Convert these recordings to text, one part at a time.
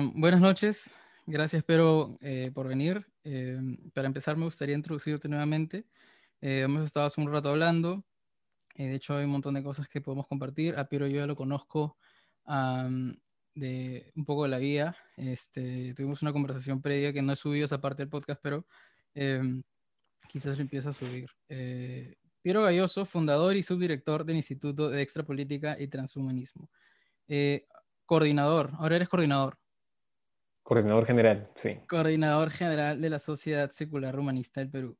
Buenas noches, gracias pero eh, por venir. Eh, para empezar me gustaría introducirte nuevamente. Eh, hemos estado hace un rato hablando, de hecho hay un montón de cosas que podemos compartir. A Piero yo ya lo conozco de un poco de la vida. Este, tuvimos una conversación previa que no he subido esa parte del podcast, pero quizás lo empiece a subir. Piero Galloso, fundador y subdirector del Instituto de Extrapolítica y Transhumanismo. coordinador, ahora eres coordinador. Coordinador general, sí. Coordinador general de la Sociedad Secular Humanista del Perú.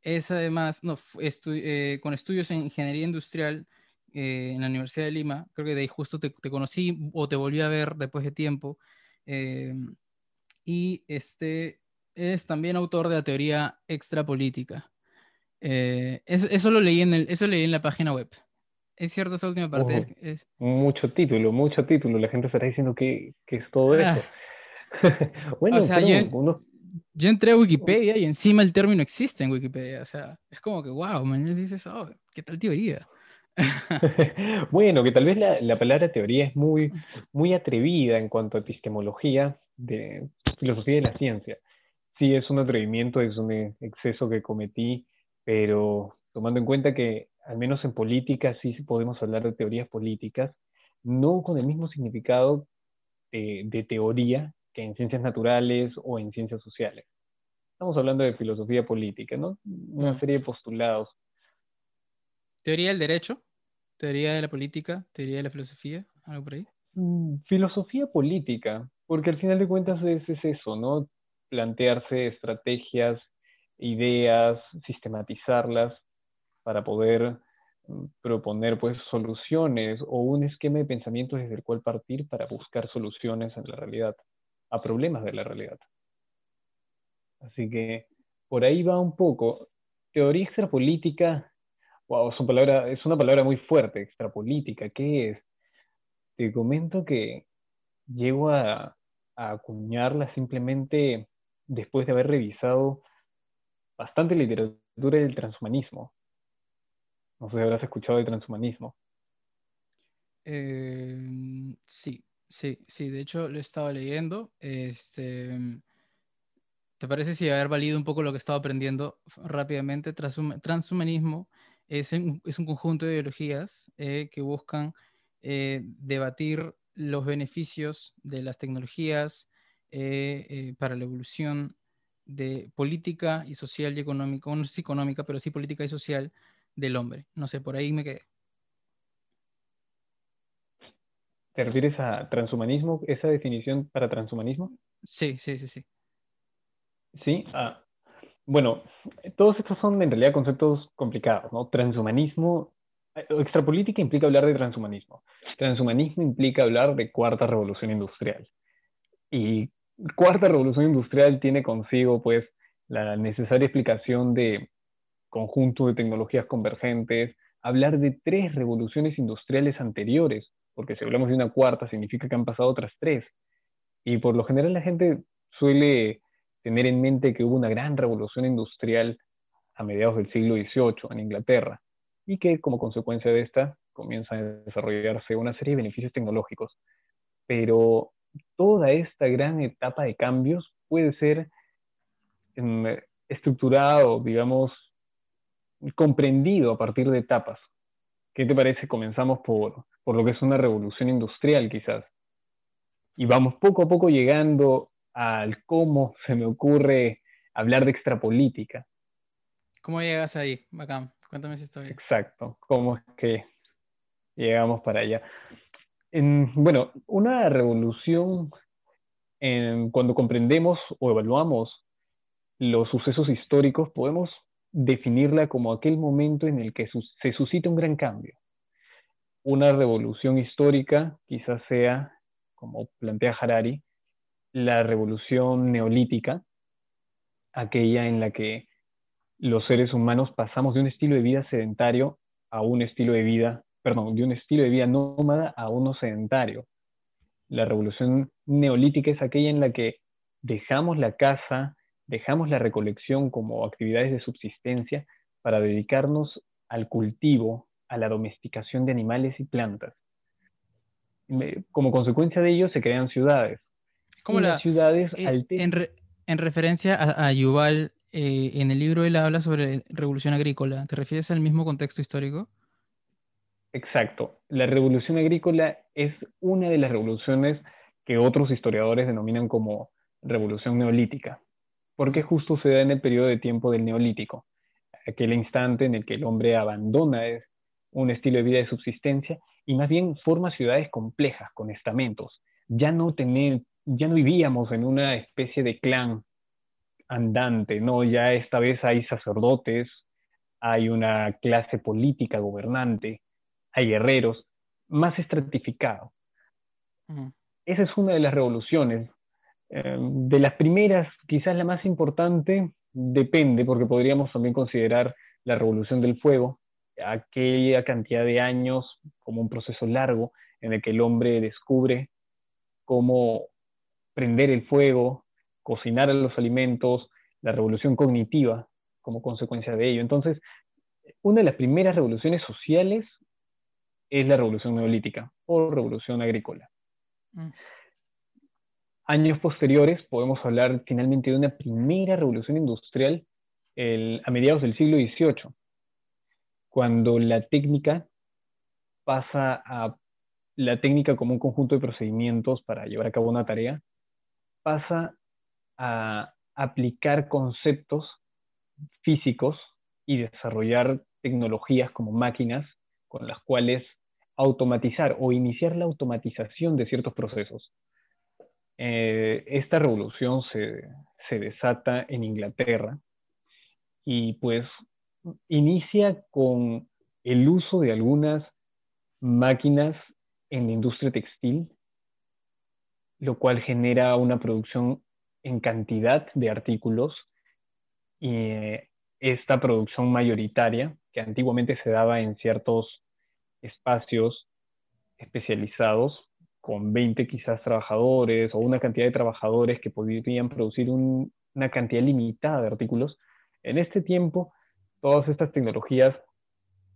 Es además, no, eh, con estudios en ingeniería industrial eh, en la Universidad de Lima, creo que de ahí justo te, conocí o te volví a ver después de tiempo. Eh, y este, es también autor de la teoría extrapolítica. Eso, eso, lo leí en el, eso leí en la página web. ¿Es cierto esa última parte? es, Mucho título, mucho título. La gente estará diciendo que, que es todo ah. eso. bueno, o sea, yo, entré a Wikipedia y encima el término existe en Wikipedia. O sea, es como que, wow, mañana dices, oh, ¿qué tal teoría? bueno, que tal vez la, la, palabra teoría es muy, muy atrevida en cuanto a epistemología de filosofía de la ciencia. Sí, es un atrevimiento, es un exceso que cometí, pero tomando en cuenta que al menos en política sí podemos hablar de teorías políticas, no con el mismo significado de, de teoría que en ciencias naturales o en ciencias sociales. Estamos hablando de filosofía política, ¿no? Una serie de postulados. ¿Teoría del derecho? ¿Teoría de la política? ¿Teoría de la filosofía? ¿Algo por ahí? Mm, filosofía política, porque al final de cuentas es, es eso, ¿no? Plantearse estrategias, ideas, sistematizarlas para poder mm, proponer pues soluciones o un esquema de pensamiento desde el cual partir para buscar soluciones en la realidad a problemas de la realidad. Así que por ahí va un poco. Teoría extrapolítica, wow, es una palabra, muy fuerte, extrapolítica, ¿qué es? Te comento que llego a, acuñarla simplemente después de haber revisado bastante literatura del transhumanismo. No sé si habrás escuchado del transhumanismo. Eh, sí, Sí, sí, de hecho lo estaba leyendo. Este, ¿Te parece si haber valido un poco lo que estaba aprendiendo rápidamente? Transhumanismo es un, es un conjunto de ideologías eh, que buscan eh, debatir los beneficios de las tecnologías eh, para la evolución de política y social y económica, no sé económica, pero sí política y social del hombre. No sé, por ahí me quedé. ¿Te refieres a transhumanismo, esa definición para transhumanismo? Sí, sí, sí, sí. Sí, ah, bueno, todos estos son en realidad conceptos complicados, ¿no? Transhumanismo, eh, extrapolítica implica hablar de transhumanismo. Transhumanismo implica hablar de cuarta revolución industrial. Y cuarta revolución industrial tiene consigo, pues, la necesaria explicación de conjunto de tecnologías convergentes, hablar de tres revoluciones industriales anteriores, porque si hablamos de una cuarta significa que han pasado otras tres. Y por lo general la gente suele tener en mente que hubo una gran revolución industrial a mediados del siglo XVIII en Inglaterra y que como consecuencia de esta comienza a desarrollarse una serie de beneficios tecnológicos. Pero toda esta gran etapa de cambios puede ser em, estructurado, digamos, comprendido a partir de etapas. ¿Qué te parece? Comenzamos por por lo que es una revolución industrial quizás. Y vamos poco a poco llegando al cómo se me ocurre hablar de extrapolítica. ¿Cómo llegas ahí? Bacán, cuéntame esa historia. Exacto, cómo es que llegamos para allá. bueno, una revolución, cuando comprendemos o evaluamos los sucesos históricos, podemos definirla como aquel momento en el que se suscita un gran cambio una revolución histórica quizás sea, como plantea Harari, la revolución neolítica, aquella en la que los seres humanos pasamos de un estilo de vida sedentario a un estilo de vida, perdón, de un estilo de vida nómada a uno sedentario. La revolución neolítica es aquella en la que dejamos la casa, dejamos la recolección como actividades de subsistencia para dedicarnos al cultivo, a la domesticación de animales y plantas. Como consecuencia de ello se crean ciudades. ¿Cómo las ciudades eh, en, referencia a, Yuval, eh, en el libro él habla sobre revolución agrícola. ¿Te refieres al mismo contexto histórico? Exacto. La revolución agrícola es una de las revoluciones que otros historiadores denominan como revolución neolítica, porque justo se da en el periodo de tiempo del neolítico, aquel instante en el que el hombre abandona un estilo de vida de subsistencia y más bien forma ciudades complejas con estamentos. Ya no, tener, ya no vivíamos en una especie de clan andante, no, ya esta vez hay sacerdotes, hay una clase política gobernante, hay guerreros, más estratificado. Esa es una de las revoluciones. Eh, de las primeras, quizás la más importante, depende, porque podríamos también considerar la revolución del fuego, aquella cantidad de años como un proceso largo en el que el hombre descubre cómo prender el fuego, cocinar los alimentos, la revolución cognitiva como consecuencia de ello. Entonces, una de las primeras revoluciones sociales es la revolución neolítica o revolución agrícola. Mm. Años posteriores podemos hablar finalmente de una primera revolución industrial a mediados del siglo XVIII, cuando la técnica pasa a la técnica como un conjunto de procedimientos para llevar a cabo una tarea, pasa a aplicar conceptos físicos y desarrollar tecnologías como máquinas con las cuales automatizar o iniciar la automatización de ciertos procesos. Eh, esta revolución se, se desata en Inglaterra y pues inicia con el uso de algunas máquinas en la industria textil, lo cual genera una producción en cantidad de artículos y eh, esta producción mayoritaria, que antiguamente se daba en ciertos espacios especializados, con 20 quizás trabajadores o una cantidad de trabajadores que podrían producir una cantidad limitada de artículos, en este tiempo todas estas tecnologías,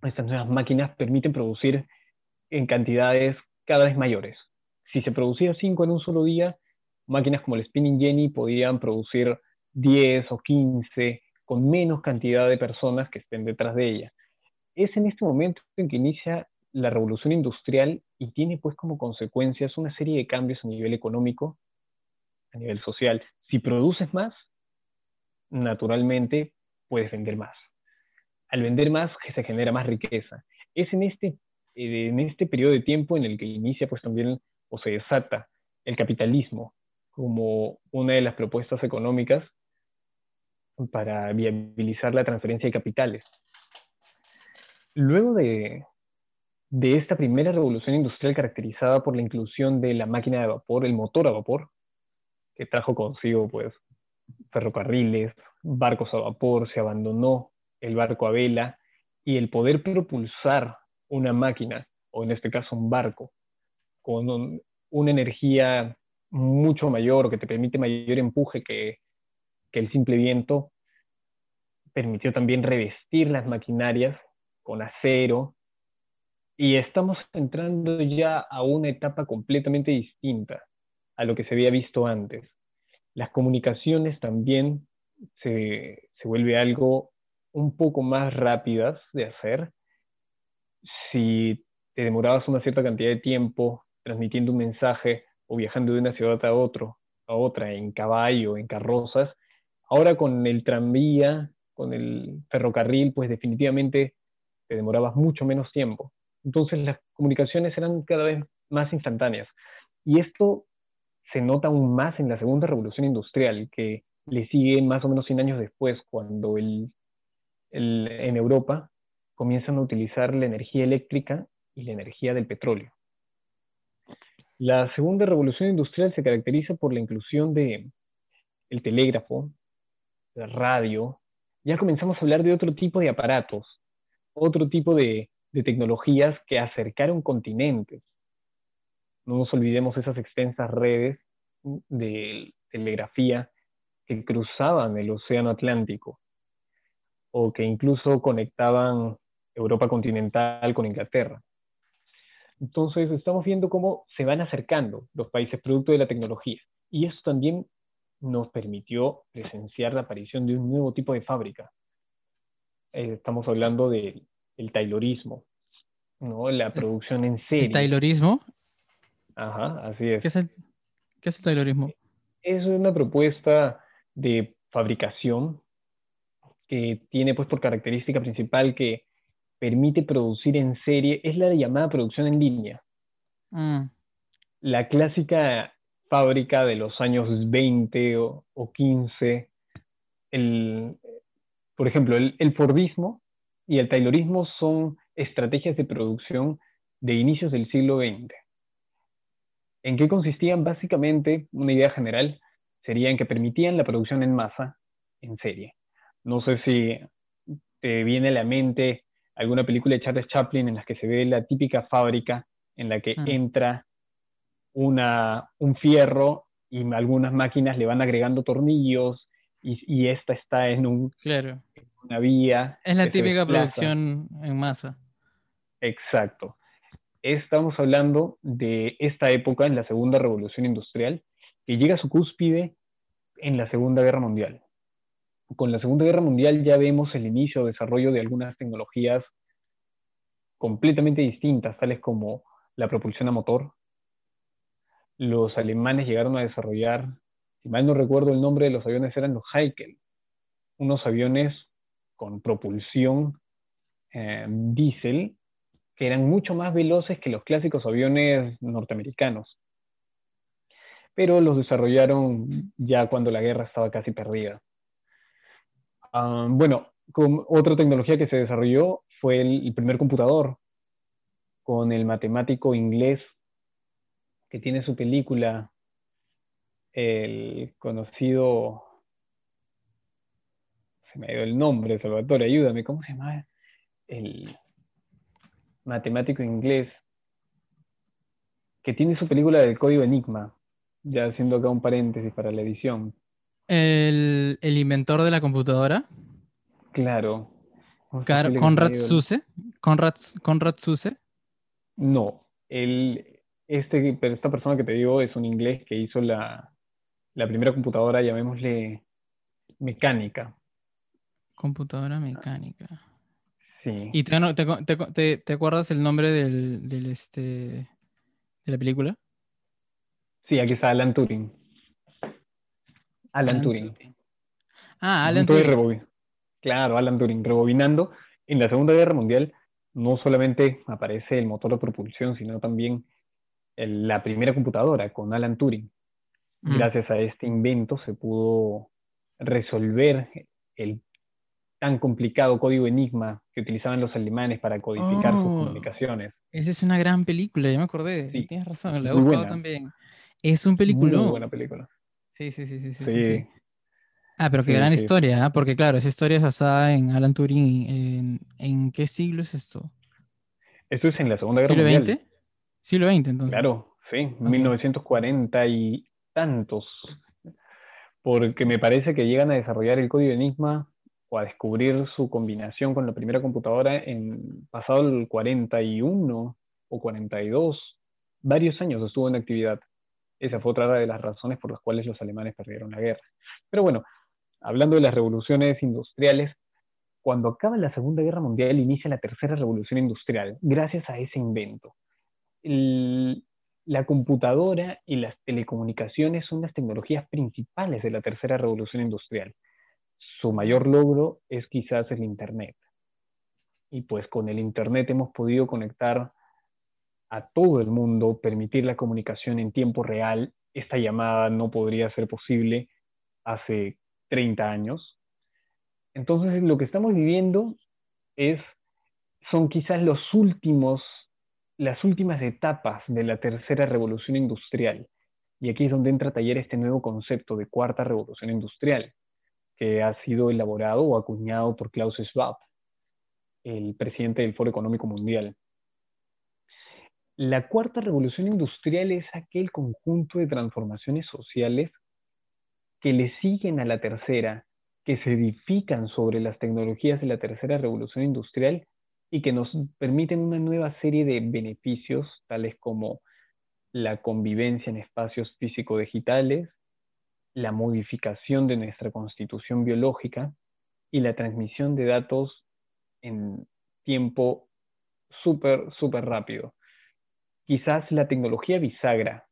estas nuevas máquinas permiten producir en cantidades cada vez mayores. Si se producían 5 en un solo día, máquinas como el Spinning Jenny podían producir 10 o 15 con menos cantidad de personas que estén detrás de ella. Es en este momento en que inicia la revolución industrial y tiene pues como consecuencias una serie de cambios a nivel económico, a nivel social. Si produces más, naturalmente puedes vender más. Al vender más se genera más riqueza. Es en este, en este periodo de tiempo en el que inicia pues también o se desata el capitalismo, como una de las propuestas económicas para viabilizar la transferencia de capitales. Luego de, de esta primera revolución industrial caracterizada por la inclusión de la máquina de vapor, el motor a vapor, que trajo consigo pues ferrocarriles, barcos a vapor, se abandonó el barco a vela y el poder propulsar una máquina, o en este caso un barco, con una energía mucho mayor, que te permite mayor empuje que, el simple viento, permitió también revestir las maquinarias con acero, y estamos entrando ya a una etapa completamente distinta a lo que se había visto antes. Las comunicaciones también se, se vuelve algo un poco más rápidas de hacer. Si te demorabas una cierta cantidad de tiempo transmitiendo un mensaje o viajando de una ciudad a, otro, a otra en caballo, en carrozas. Ahora con el tranvía, con el ferrocarril, pues definitivamente te demorabas mucho menos tiempo. Entonces las comunicaciones eran cada vez más instantáneas. Y esto se nota aún más en la segunda revolución industrial, que le sigue más o menos 100 años después, cuando el, en Europa comienzan a utilizar la energía eléctrica y la energía del petróleo. La segunda revolución industrial se caracteriza por la inclusión de el telégrafo, la radio. Ya comenzamos a hablar de otro tipo de aparatos, otro tipo de, de tecnologías que acercaron continentes. No nos olvidemos esas extensas redes de telegrafía que cruzaban el Océano Atlántico o que incluso conectaban Europa continental con Inglaterra. Entonces estamos viendo cómo se van acercando los países producto de la tecnología. Y eso también nos permitió presenciar la aparición de un nuevo tipo de fábrica. Eh, estamos hablando del Taylorismo, ¿no? La producción en serie. ¿El Taylorismo? Ajá, así es. ¿Qué es el, qué es el Taylorismo? Es una propuesta de fabricación que tiene pues por característica principal que permite producir en serie, es la llamada producción en línea. Mm. La clásica fábrica de los años 20 o, 15, el, por ejemplo, el, el, Fordismo y el Taylorismo son estrategias de producción de inicios del siglo XX. ¿En qué consistían? Básicamente, una idea general sería en que permitían la producción en masa, en serie. No sé si te viene a la mente alguna película de Charles Chaplin en la que se ve la típica fábrica en la que mm. entra una, un fierro y algunas máquinas le van agregando tornillos y, esta está en, un, claro. una vía. Es la típica producción en masa. Exacto. Estamos hablando de esta época en la Segunda Revolución Industrial que llega a su cúspide en la Segunda Guerra Mundial con la Segunda Guerra Mundial ya vemos el inicio o desarrollo de algunas tecnologías completamente distintas, tales como la propulsión a motor. Los alemanes llegaron a desarrollar, si mal no recuerdo el nombre de los aviones, eran los Heikel, unos aviones con propulsión eh, diésel que eran mucho más veloces que los clásicos aviones norteamericanos. Pero los desarrollaron ya cuando la guerra estaba casi perdida. Ah, bueno, otra tecnología que se desarrolló fue el, primer computador con el matemático inglés que tiene su película, el conocido, se me ha ido el nombre, Salvatore, ayúdame, ¿cómo se llama? El matemático inglés que tiene su película del código Enigma, ya haciendo acá un paréntesis para la edición. El, inventor de la computadora. Claro. Conrad Zuse. Conrad, Conrad Zuse. No, el, este, esta persona que te digo es un inglés que hizo la, primera computadora, llamémosle mecánica. Computadora mecánica. Sí. ¿Y te, acuerdas el nombre del, este, de la película? Sí, aquí está Alan Turing. Alan, Turing. Ah, Alan Turing. Claro, Alan Turing. Rebobinando, en la Segunda Guerra Mundial no solamente aparece el motor de propulsión, sino también la primera computadora con Alan Turing. Mm. Gracias a este invento se pudo resolver el tan complicado código enigma que utilizaban los alemanes para codificar sus oh, comunicaciones. Esa es una gran película, ya me acordé. Tienes razón, la he buscado también. Es un película. Muy buena película. Sí, sí, sí, sí, sí. Ah, pero qué gran historia, ¿ah? porque claro, esa historia es basada en Alan Turing. ¿En, qué siglo es esto? Esto es en la Segunda Guerra ¿Siglo Mundial. XX? Siglo XX, entonces. Claro, sí, 1940 y tantos. Porque me parece que llegan a desarrollar el código Enigma o a descubrir su combinación con la primera computadora en pasado el 41 o 42. Varios años estuvo en actividad. Esa fue otra de las razones por las cuales los alemanes perdieron la guerra. Pero bueno, hablando de las revoluciones industriales, cuando acaba la Segunda Guerra Mundial inicia la Tercera Revolución Industrial, gracias a ese invento. la computadora y las telecomunicaciones son las tecnologías principales de la Tercera Revolución Industrial. Su mayor logro es quizás el Internet. Y pues con el Internet hemos podido conectar a todo el mundo, permitir la comunicación en tiempo real. Esta llamada no podría ser posible hace 30 años. Entonces, lo que estamos viviendo es, son quizás los últimos, las últimas etapas de la tercera revolución industrial. Y aquí es donde entra a taller este nuevo concepto de cuarta revolución industrial, que ha sido elaborado o acuñado por Klaus Schwab, el presidente del Foro Económico Mundial. La cuarta revolución industrial es aquel conjunto de transformaciones sociales que le siguen a la tercera, que se edifican sobre las tecnologías de la tercera revolución industrial y que nos permiten una nueva serie de beneficios, tales como la convivencia en espacios físico-digitales, la modificación de nuestra constitución biológica y la transmisión de datos en tiempo súper, súper rápido. Quizás la tecnología bisagra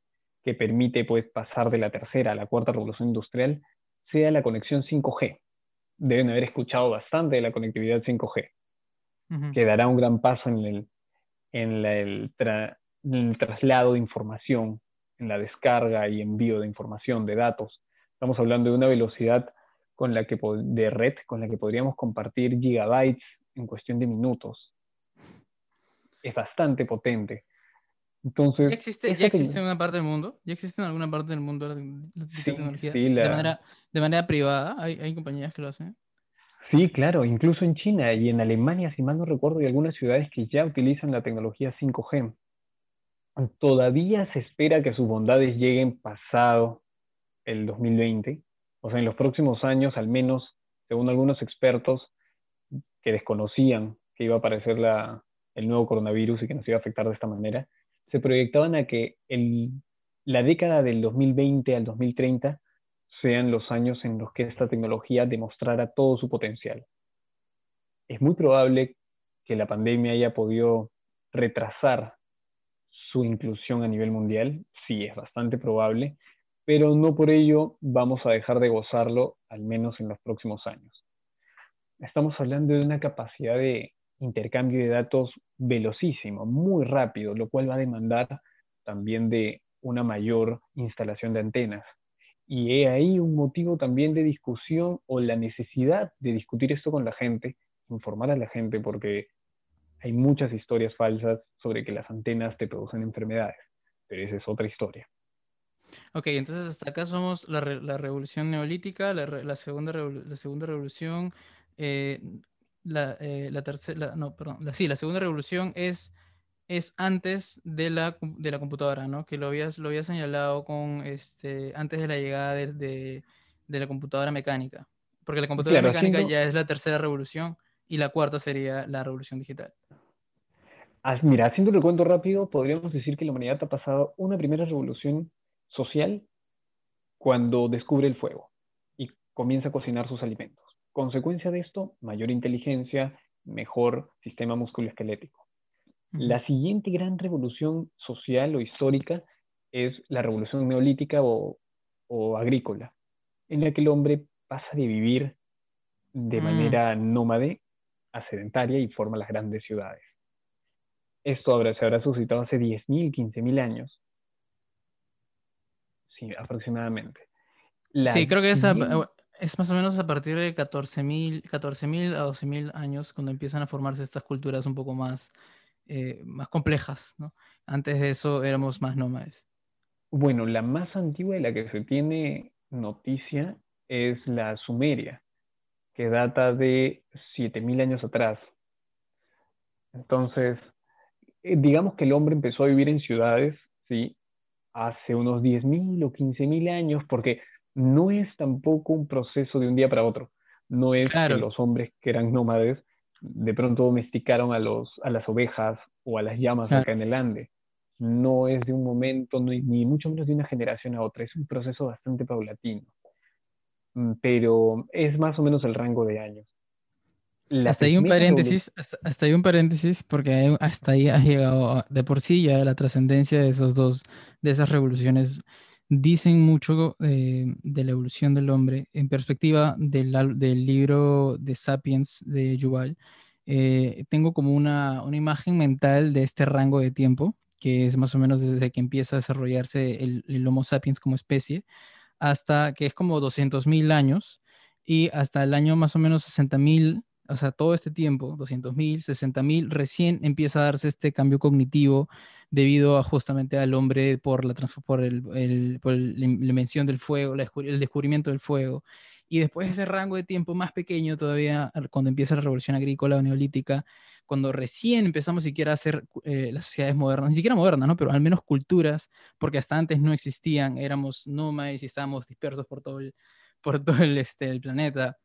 que permite pues, pasar de la tercera a la cuarta revolución industrial sea la conexión 5G. Deben haber escuchado bastante de la conectividad 5G, que dará un gran paso en el, en, el, traslado de información, en la descarga y envío de información, de datos. Estamos hablando de una velocidad con la que, de red con la que podríamos compartir gigabytes en cuestión de minutos. Es bastante potente. Entonces, ¿Ya existe, ¿ya existe en una parte del mundo? ¿Ya existe en alguna parte del mundo la, tecnología? de, manera, de manera privada, ¿Hay, hay compañías que lo hacen. Sí, claro, incluso en China y en Alemania, si mal no recuerdo, hay algunas ciudades que ya utilizan la tecnología 5G. Todavía se espera que sus bondades lleguen pasado el 2020, o sea, en los próximos años, al menos, según algunos expertos que desconocían que iba a aparecer la, el nuevo coronavirus y que nos iba a afectar de esta manera, se proyectaban a que el, la década del 2020 al 2030 sean los años en los que esta tecnología demostrara todo su potencial. Es muy probable que la pandemia haya podido retrasar su inclusión a nivel mundial, sí, es bastante probable, pero no por ello vamos a dejar de gozarlo, al menos en los próximos años. Estamos hablando de una capacidad de intercambio de datos velocísimo, muy rápido, lo cual va a demandar también de una mayor instalación de antenas. Y he ahí un motivo también de discusión o la necesidad de discutir esto con la gente, informar a la gente, porque hay muchas historias falsas sobre que las antenas te producen enfermedades, pero esa es otra historia. Ok, entonces hasta acá somos la, revolución neolítica, la, segunda, revolución, eh, la, eh, la tercera, no, perdón, la, sí, la segunda revolución es es antes de la, de la computadora, ¿no? Que lo habías, lo había señalado con, este, antes de la llegada de, de, la computadora mecánica. Porque la computadora mecánica ya es la tercera revolución y la cuarta sería la revolución digital. Mira, haciendo el cuento rápido, podríamos decir que la humanidad ha pasado una primera revolución social cuando descubre el fuego y comienza a cocinar sus alimentos. Consecuencia de esto, mayor inteligencia, mejor sistema musculoesquelético. La siguiente gran revolución social o histórica es la revolución neolítica o, agrícola, en la que el hombre pasa de vivir de mm. manera nómade a sedentaria y forma las grandes ciudades. Esto se habrá suscitado hace 10.000, 15.000 años. Sí, aproximadamente. sí, creo que es, es, más o menos a partir de 14.000 14 a 12.000 años cuando empiezan a formarse estas culturas un poco más eh, más complejas. ¿no? Antes de eso éramos más nómades. Bueno, la más antigua de la que se tiene noticia es la Sumeria, que data de 7.000 años atrás. Entonces, eh, digamos que el hombre empezó a vivir en ciudades, ¿sí? Hace unos 10.000 o 15.000 años, porque no es tampoco un proceso de un día para otro. No es que los hombres que eran nómades de pronto domesticaron a, los, a las ovejas o a las llamas acá en el Ande. No es de un momento, ni mucho menos de una generación a otra, es un proceso bastante paulatino. Mm, pero es más o menos el rango de años. hasta ahí un paréntesis, hasta, ahí un paréntesis, porque hasta ahí ha llegado de por sí ya la trascendencia de esos dos, de esas revoluciones dicen mucho eh, de la evolución del hombre en perspectiva del, libro de Sapiens de Yuval. Eh, tengo como una, una, imagen mental de este rango de tiempo, que es más o menos desde que empieza a desarrollarse el, el Homo sapiens como especie, hasta que es como 200.000 años y hasta el año más o menos 60.000 o sea, todo este tiempo, 200.000, 60.000, recién empieza a darse este cambio cognitivo debido a justamente al hombre por la, por, el, por la invención del fuego, el descubrimiento del fuego. Y después ese rango de tiempo más pequeño todavía, cuando empieza la revolución agrícola o neolítica, cuando recién empezamos siquiera a hacer eh, las sociedades modernas, ni siquiera modernas, ¿no? pero al menos culturas, porque hasta antes no existían, éramos nómades y estábamos dispersos por todo el, por todo el, este, el planeta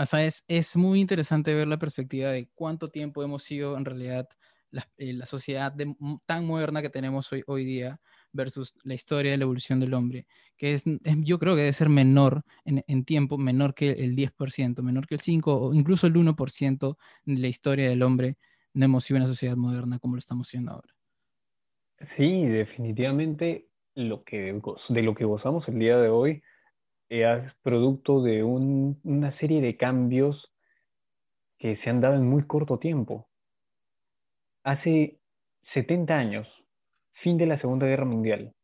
o sea, es, muy interesante ver la perspectiva de cuánto tiempo hemos sido en realidad la, eh, sociedad tan moderna que tenemos hoy, hoy día, versus la historia de la evolución del hombre, que es, yo creo que debe ser menor en, tiempo, menor que el 10%, menor que el 5% o incluso el 1% de la historia del hombre no hemos sido una sociedad moderna como lo estamos siendo ahora. Sí, definitivamente lo que, de lo que gozamos el día de hoy es producto de una serie de cambios que se han dado en muy corto tiempo. Hace 70 años, fin de la Segunda Guerra Mundial,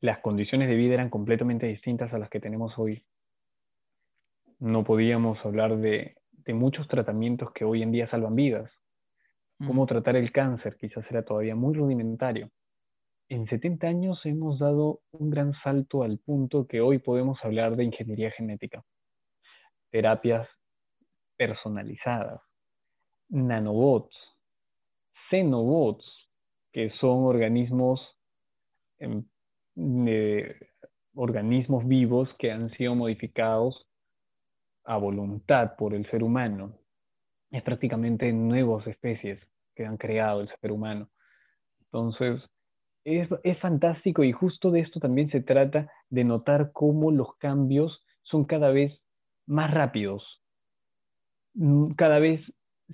las condiciones de vida eran completamente distintas a las que tenemos hoy. No podíamos hablar de, muchos tratamientos que hoy en día salvan vidas. Cómo tratar el cáncer quizás era todavía muy rudimentario. En 70 años hemos dado un gran salto al punto que hoy podemos hablar de ingeniería genética, terapias personalizadas, nanobots, xenobots, que son organismos, em, organismos vivos que han sido modificados a voluntad por el ser humano. Es prácticamente nuevas especies que han creado el ser humano. Entonces, es, es, fantástico y justo de esto también se trata de notar cómo los cambios son cada vez más rápidos. Mm, cada vez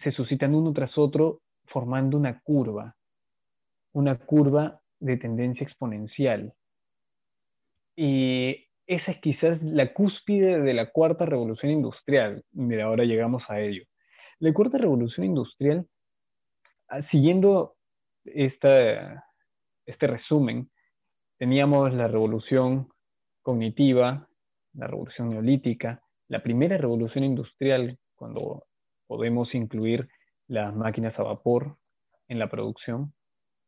se suscitan uno tras otro formando una curva, una curva de tendencia exponencial. Y esa es quizás la cúspide de la cuarta revolución industrial. Mira, ahora llegamos a ello. La cuarta revolución industrial, ah, siguiendo esta, este resumen, teníamos la revolución cognitiva, la revolución neolítica, la primera revolución industrial, cuando podemos incluir las máquinas a vapor en la producción.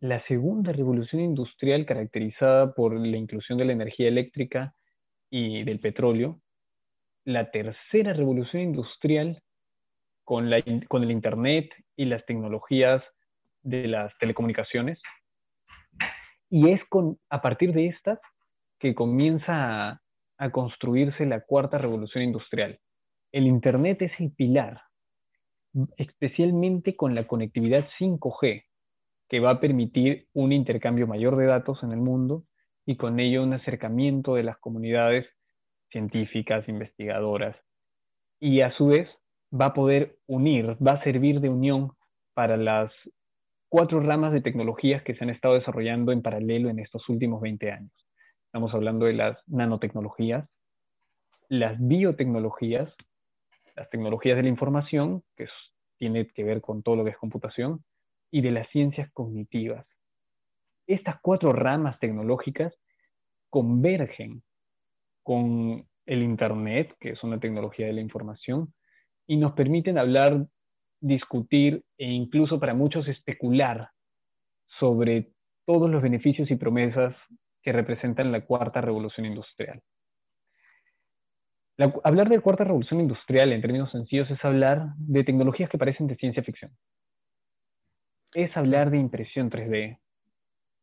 La segunda revolución industrial caracterizada por la inclusión de la energía eléctrica y del petróleo. La tercera revolución industrial con, la, con el Internet y las tecnologías de las telecomunicaciones. Y es con, a partir de estas que comienza a, construirse la cuarta revolución industrial. El Internet es el pilar especialmente con la conectividad 5G, que va a permitir un intercambio mayor de datos en el mundo y con ello un acercamiento de las comunidades científicas, investigadoras. Y a su vez va a poder unir, va a servir de unión para las cuatro ramas de tecnologías que se han estado desarrollando en paralelo en estos últimos 20 años. Estamos hablando de las nanotecnologías, las biotecnologías, las tecnologías de la información, que tiene que ver con todo lo que es computación, y de las ciencias cognitivas. Estas cuatro ramas tecnológicas convergen con el Internet, que es una tecnología de la información, y nos permiten hablar, discutir e incluso para muchos especular sobre todos los beneficios y promesas que representan la cuarta revolución industrial hablar de cuarta revolución industrial en términos sencillos es hablar de tecnologías que parecen de ciencia ficción. Es hablar de impresión 3D.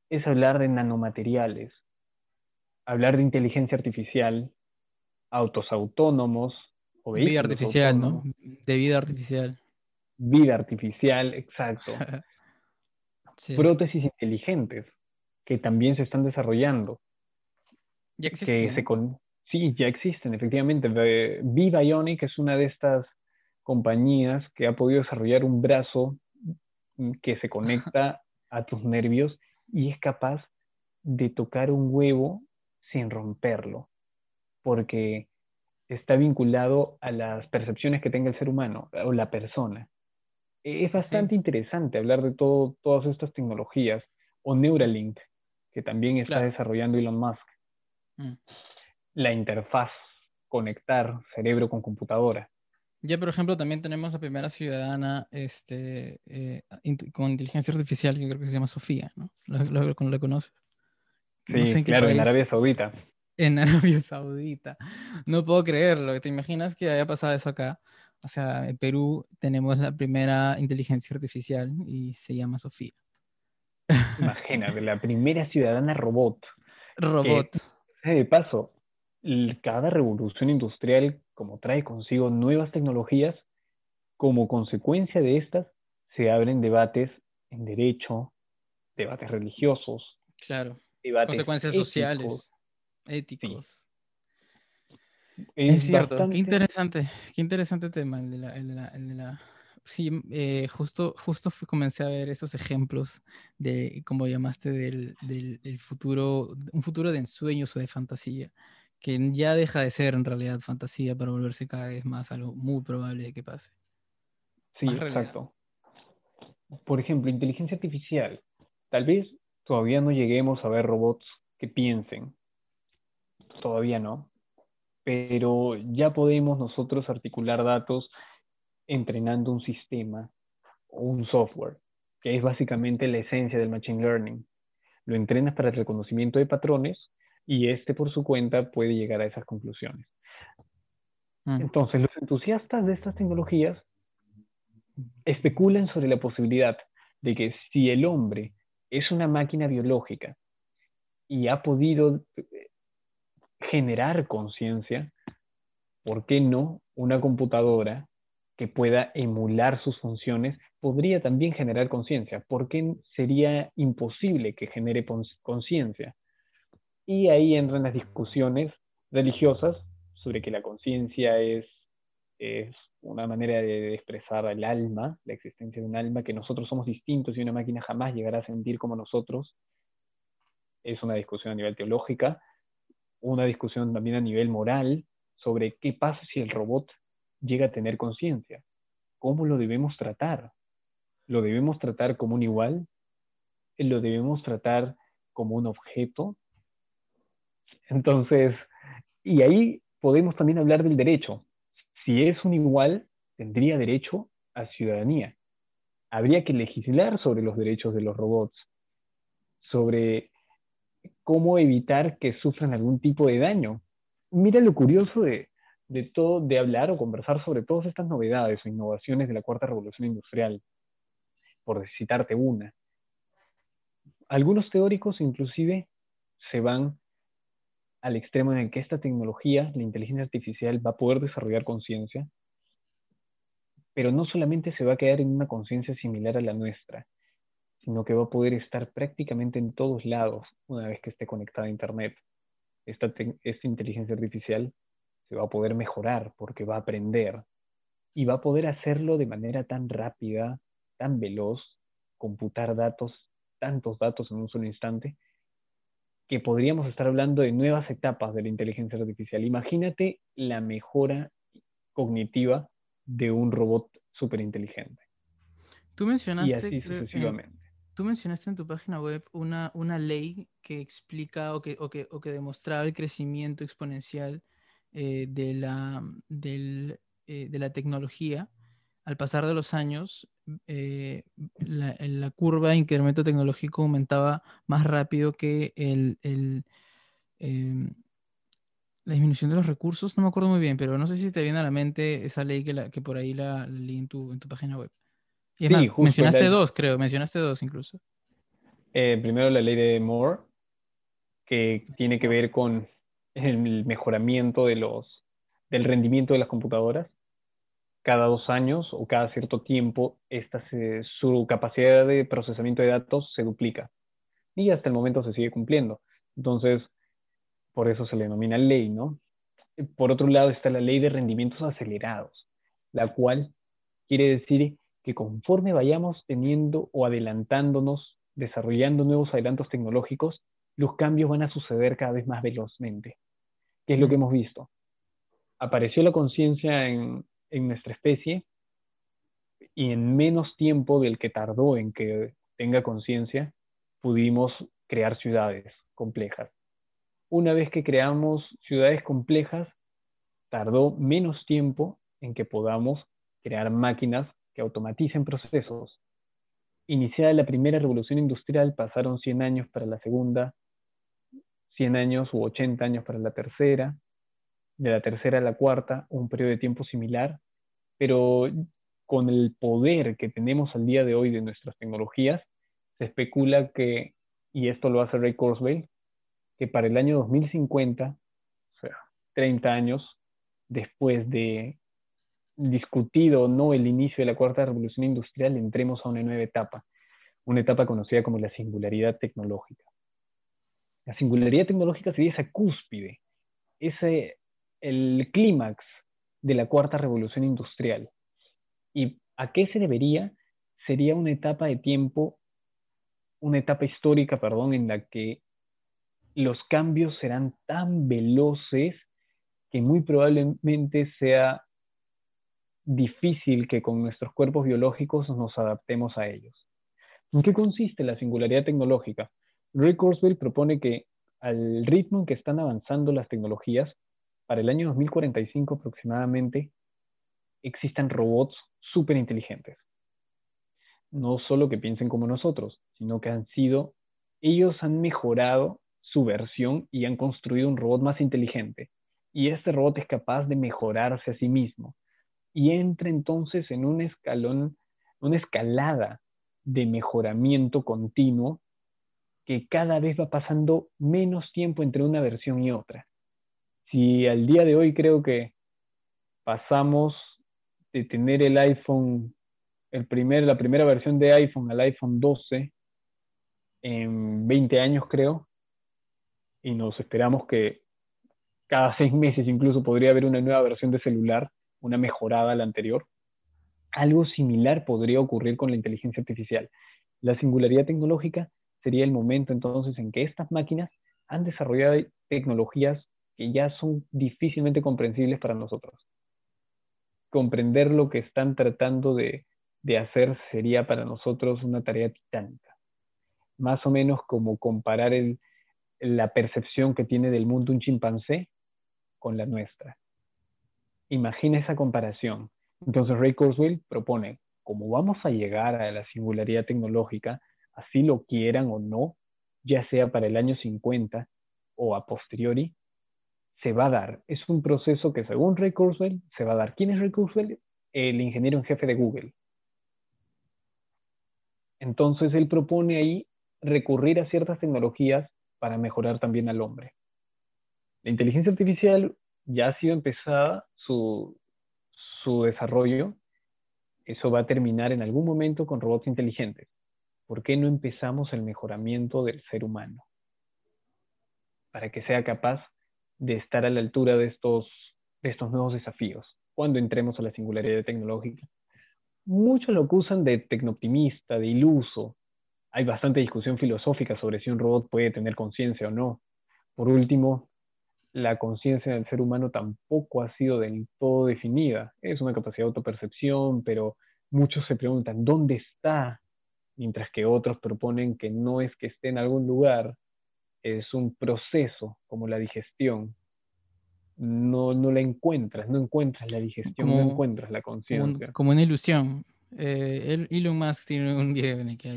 Es hablar de nanomateriales. Hablar de inteligencia artificial, autos autónomos o Vida artificial, ¿no? De vida artificial. Vida artificial, exacto. Prótesis inteligentes que también se están desarrollando. Ya existen. Que se con Sí, ya existen, efectivamente. V-Bionic es una de estas compañías que ha podido desarrollar un brazo que se conecta a tus nervios y es capaz de tocar un huevo sin romperlo, porque está vinculado a las percepciones que tenga el ser humano o la persona. Es bastante interesante hablar de todo, todas estas tecnologías, o Neuralink, que también está desarrollando Elon Musk. Mm la interfaz, conectar cerebro con computadora. Ya, por ejemplo, también tenemos la primera ciudadana este, eh, con inteligencia artificial, que creo que se llama Sofía, ¿no? ¿La, la, conoces? Sí, claro, en Arabia Saudita. En Arabia Saudita. No puedo creerlo. ¿Te imaginas que haya pasado eso acá? O sea, en Perú tenemos la primera inteligencia artificial y se llama Sofía. Imagínate, la primera ciudadana robot. Robot. de paso, cada revolución industrial, como trae consigo nuevas tecnologías, como consecuencia de estas, se abren debates en derecho, debates religiosos, claro. debates consecuencias éticos. sociales, éticos. Es, Es cierto, bastante- qué interesante, qué interesante tema el de la, el de la- el de la- Sí, m- eh, justo, justo fui- comencé a ver esos ejemplos de, como llamaste, del, del, del futuro, un futuro de ensueños o de fantasía, que ya deja de ser en realidad fantasía para volverse cada vez más algo muy probable de que pase. Sí, más realidad. exacto. Por ejemplo, inteligencia artificial. Tal vez todavía no lleguemos a ver robots que piensen. Todavía no. Pero ya podemos nosotros articular datos entrenando un sistema o un software, que es básicamente la esencia del machine learning. Lo entrenas para el reconocimiento de patrones y este por su cuenta puede llegar a esas conclusiones. Mm, Entonces, los entusiastas de estas tecnologías especulan sobre la posibilidad de que si el hombre es una máquina biológica y ha podido generar conciencia, ¿por qué no una computadora que pueda emular sus funciones podría también generar conciencia? ¿Por qué sería imposible que genere conciencia? Y ahí entran las discusiones religiosas sobre que la conciencia es, es una manera de expresar el alma, la existencia de un alma, que nosotros somos distintos y una máquina jamás llegará a sentir como nosotros. Es una discusión a nivel teológica, una discusión también a nivel moral sobre qué pasa si el robot llega a tener conciencia, cómo lo debemos tratar. ¿Lo debemos tratar como un igual? ¿Lo debemos tratar como un objeto? Entonces, y ahí podemos también hablar del derecho. Si es un igual, tendría derecho a ciudadanía. Habría que legislar sobre los derechos de los robots, sobre cómo evitar que sufran algún tipo de daño. Mira lo curioso de, todo, de hablar o conversar sobre todas estas novedades o innovaciones de la cuarta revolución industrial, por citarte una. Algunos teóricos inclusive se van al extremo en el que esta tecnología, la inteligencia artificial, va a poder desarrollar conciencia, pero no solamente se va a quedar en una conciencia similar a la nuestra, sino que va a poder estar prácticamente en todos lados una vez que esté conectada a Internet. Esta, esta inteligencia artificial se va a poder mejorar porque va a aprender y va a poder hacerlo de manera tan rápida, tan veloz, computar datos, tantos datos en un solo instante, que podríamos estar hablando de nuevas etapas de la inteligencia artificial. Imagínate la mejora cognitiva de un robot superinteligente. Tú mencionaste, y así creo, sucesivamente. Tú mencionaste en tu página web una, una ley que explica o que, o, que, o que demostraba el crecimiento exponencial eh, de, la, eh, de la tecnología. Al pasar de los años, eh, la, curva de incremento tecnológico aumentaba más rápido que el, eh, la disminución de los recursos. No me acuerdo muy bien, pero no sé si te viene a la mente esa ley que por ahí la, la leí en tu, en tu página web. Y es Sí, más, justo mencionaste la- dos, creo, mencionaste dos incluso. Eh, primero la ley de Moore, que tiene que ver con el mejoramiento de los, del rendimiento de las computadoras. Cada dos años o cada cierto tiempo, esta se- su capacidad de procesamiento de datos se duplica. Y hasta el momento se sigue cumpliendo. Entonces, por eso se le denomina ley, ¿no? Por otro lado está la ley de rendimientos acelerados, la cual quiere decir que conforme vayamos teniendo o adelantándonos, desarrollando nuevos adelantos tecnológicos, los cambios van a suceder cada vez más velozmente. ¿Qué es lo que hemos visto? Apareció la conciencia en, en nuestra especie y en menos tiempo del que tardó en que tenga conciencia, pudimos crear ciudades complejas. Una vez que creamos ciudades complejas, tardó menos tiempo en que podamos crear máquinas que automaticen procesos. Iniciada la primera revolución industrial, pasaron 100 años para la segunda, 100 años u 80 años para la tercera, de la tercera a la cuarta, un periodo de tiempo similar, pero con el poder que tenemos al día de hoy de nuestras tecnologías, se especula que, y esto lo hace Ray Kurzweil, que para el año 2050, o sea, 30 años después de discutido o no el inicio de la cuarta revolución industrial, entremos a una nueva etapa, una etapa conocida como la singularidad tecnológica. La singularidad tecnológica sería esa cúspide, ese, el clímax de la cuarta revolución industrial. ¿Y a qué se debería? Sería una etapa de tiempo, una etapa histórica, perdón, en la que los cambios serán tan veloces que muy probablemente sea difícil que con nuestros cuerpos biológicos nos adaptemos a ellos. ¿En qué consiste la singularidad tecnológica? Ray Kurzweil propone que al ritmo en que están avanzando las tecnologías, para el año 2045 aproximadamente, existan robots súper inteligentes. No solo que piensen como nosotros, sino que han sido, ellos han mejorado su versión y han construido un robot más inteligente. Y este robot es capaz de mejorarse a sí mismo. Y entra entonces en un escalón, una escalada de mejoramiento continuo que cada vez va pasando menos tiempo entre una versión y otra. Si al día de hoy creo que pasamos de tener el iPhone, el primer, la primera versión de iPhone al iPhone 12 en 20 años creo, y nos esperamos que cada seis meses incluso podría haber una nueva versión de celular, una mejorada a la anterior. Algo similar podría ocurrir con la inteligencia artificial. La singularidad tecnológica sería el momento entonces en que estas máquinas han desarrollado tecnologías que ya son difícilmente comprensibles para nosotros. Comprender lo que están tratando de, hacer sería para nosotros una tarea titánica. Más o menos como comparar la percepción que tiene del mundo un chimpancé con la nuestra. Imagina esa comparación. Entonces Ray Kurzweil propone, como vamos a llegar a la singularidad tecnológica, así lo quieran o no, ya sea para el año 50 o a posteriori, se va a dar. Es un proceso que según Ray Kurzweil se va a dar. ¿Quién es Ray Kurzweil? El ingeniero en jefe de Google. Entonces él propone ahí recurrir a ciertas tecnologías para mejorar también al hombre. La inteligencia artificial ya ha sido empezada su, desarrollo. Eso va a terminar en algún momento con robots inteligentes. ¿por qué no empezamos el mejoramiento del ser humano? Para que sea capaz de estar a la altura de estos, de estos nuevos desafíos cuando entremos a la singularidad tecnológica. Muchos lo acusan de tecnooptimista, de iluso. Hay bastante discusión filosófica sobre si un robot puede tener conciencia o no. Por último, la conciencia del ser humano tampoco ha sido del todo definida. Es una capacidad de autopercepción, pero muchos se preguntan, ¿dónde está mientras que otros proponen que no es que esté en algún lugar, es un proceso como la digestión. No, no la encuentras, no encuentras la digestión, no encuentras la conciencia. Como una ilusión. Eh, Elon Musk tiene un video en el que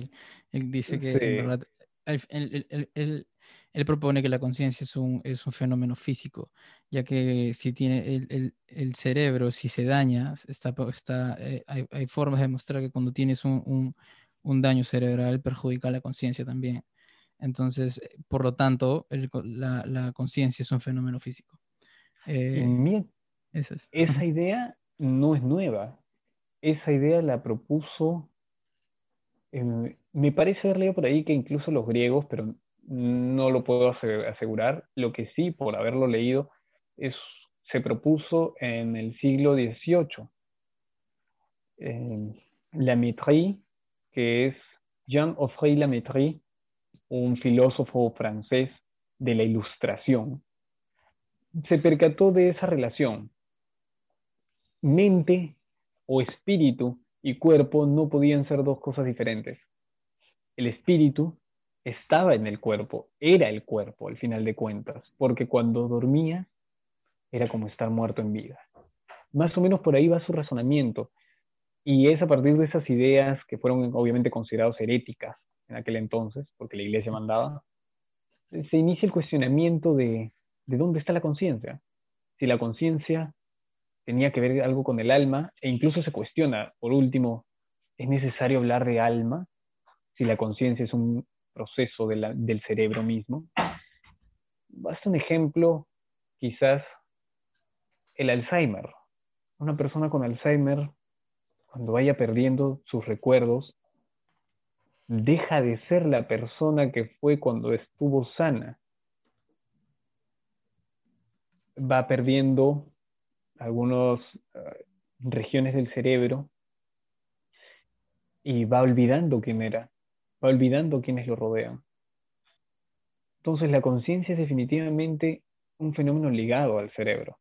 él, dice que en verdad él, él, propone que la conciencia es un, es un fenómeno físico, ya que si tiene el, el cerebro, si se daña, está, está, eh, hay, hay, formas de demostrar que cuando tienes un, un daño cerebral perjudica la conciencia también. Entonces, eh, por lo tanto, la, conciencia es un fenómeno físico. Eh, Esa idea no es nueva. Esa idea la propuso, me parece haber leído por ahí que incluso los griegos, pero no lo puedo asegurar. Lo que sí, por haberlo leído, es, se propuso en el siglo XVIII. la Mitrie que es Jean Offray Lamétrie, un filósofo francés de la Ilustración, se percató de esa relación. Mente o espíritu y cuerpo no podían ser dos cosas diferentes. El espíritu estaba en el cuerpo, era el cuerpo al final de cuentas, porque cuando dormía era como estar muerto en vida. Más o menos por ahí va su razonamiento. Y es a partir de esas ideas que fueron obviamente consideradas heréticas en aquel entonces, porque la iglesia mandaba, se inicia el cuestionamiento de, de dónde está la conciencia. Si la conciencia tenía que ver algo con el alma, e incluso se cuestiona, por último, ¿es necesario hablar de alma? Si la conciencia es un proceso del cerebro mismo. Basta un ejemplo, quizás, el Alzheimer. Una persona con Alzheimer cuando vaya perdiendo sus recuerdos, deja de ser la persona que fue cuando estuvo sana. va perdiendo algunas eh, regiones del cerebro y va olvidando quién era, olvidando quiénes lo rodean. Entonces la conciencia es definitivamente un fenómeno ligado al cerebro,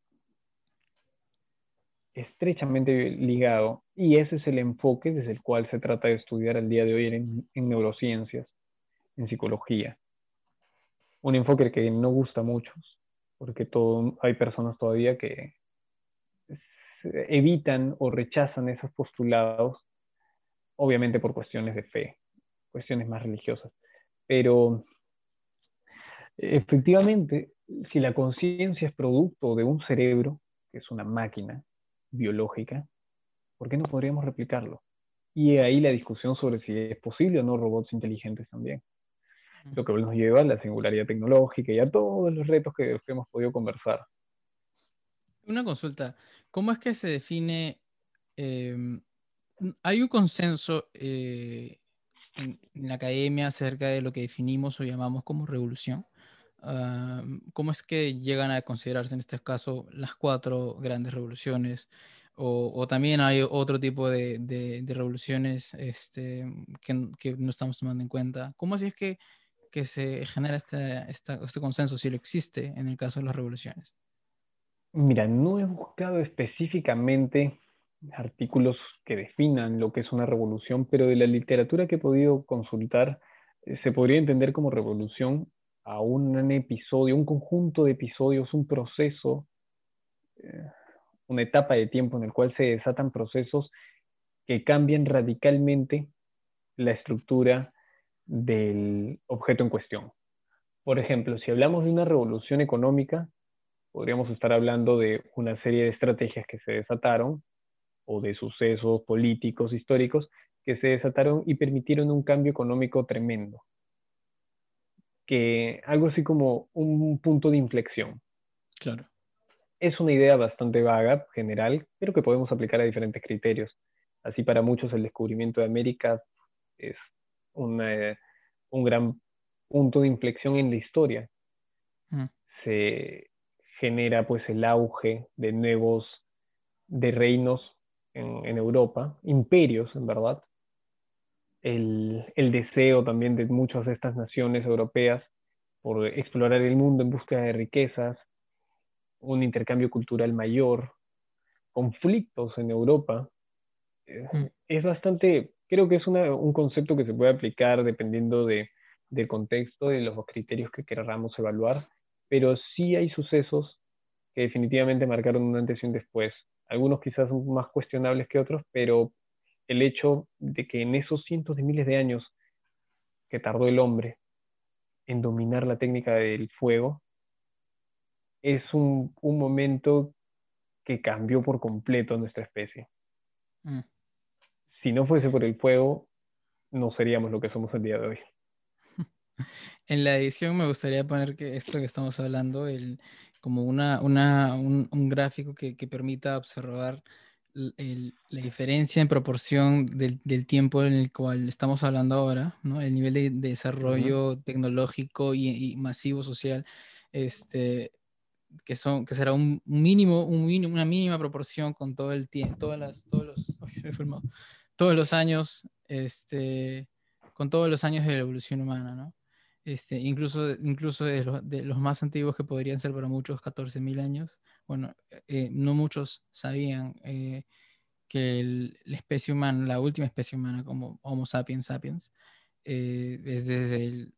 estrechamente ligado, y ese es el enfoque desde el cual se trata de estudiar al día de hoy en, en neurociencias, en psicología. Un enfoque que no gusta a muchos, porque hay personas todavía que evitan o rechazan esos postulados, obviamente por cuestiones de fe, cuestiones más religiosas. Pero efectivamente, si la conciencia es producto de un cerebro, que es una máquina biológica, ¿por qué no podríamos replicarlo? Y ahí la discusión sobre si es posible o no robots inteligentes también. Lo que nos lleva a la singularidad tecnológica y a todos los retos que hemos podido conversar. Una consulta, ¿cómo es que se define? Em, hay un consenso eh, en, la academia acerca de lo que definimos o llamamos como revolución. Ah, ¿Cómo es que llegan a considerarse en este caso las cuatro grandes revoluciones? O, también hay otro tipo de, revoluciones este, que, no estamos tomando en cuenta. ¿Cómo así es que, que se genera este, este consenso, si lo existe en el caso de las revoluciones? Mira, no he buscado específicamente artículos que definan lo que es una revolución, pero de la literatura que he podido consultar, eh, se podría entender como revolución a un episodio, un conjunto de episodios, un proceso, eh, una etapa de tiempo en el cual se desatan procesos que cambian radicalmente la estructura del objeto en cuestión. Por ejemplo, si hablamos de una revolución económica, podríamos estar hablando de una serie de estrategias que se desataron o de sucesos políticos, históricos, que se desataron y permitieron un cambio económico tremendo. Que algo así como un punto de inflexión. Claro. Es una idea bastante vaga, general, pero que podemos aplicar a diferentes criterios. Así para muchos el descubrimiento de América es un gran punto de inflexión en la historia. Mm. Se, genera pues el auge de nuevos, de reinos en, Europa, imperios en verdad, el, el, deseo también de muchas de estas naciones europeas por explorar el mundo en búsqueda de riquezas, un intercambio cultural mayor, conflictos en Europa. Eh, mm. Es bastante, creo que es un concepto que se puede aplicar dependiendo de, del contexto de los criterios que queramos evaluar, pero sí hay sucesos que definitivamente marcaron un antes y un después. Algunos quizás más cuestionables que otros, pero el hecho de que en esos cientos de miles de años que tardó el hombre en dominar la técnica del fuego, es un, momento que cambió por completo nuestra especie. Mm. Si no fuese por el fuego, no seríamos lo que somos el día de hoy. En la edición me gustaría poner que esto que estamos hablando, el, como una, una un, un, gráfico que, que, permita observar el, la diferencia en proporción del, del, tiempo en el cual estamos hablando ahora, ¿no? el nivel de, desarrollo tecnológico y, masivo social, este, que, son, que será un mínimo, un mínimo, una mínima proporción con todo el tiempo, todas las, todos los, todos los años, este, con todos los años de la evolución humana, ¿no? Este, incluso, incluso de los, de, los, más antiguos que podrían ser para muchos 14.000 años. Bueno, eh, no muchos sabían eh, que la especie humana, la última especie humana como Homo sapiens sapiens, eh, es desde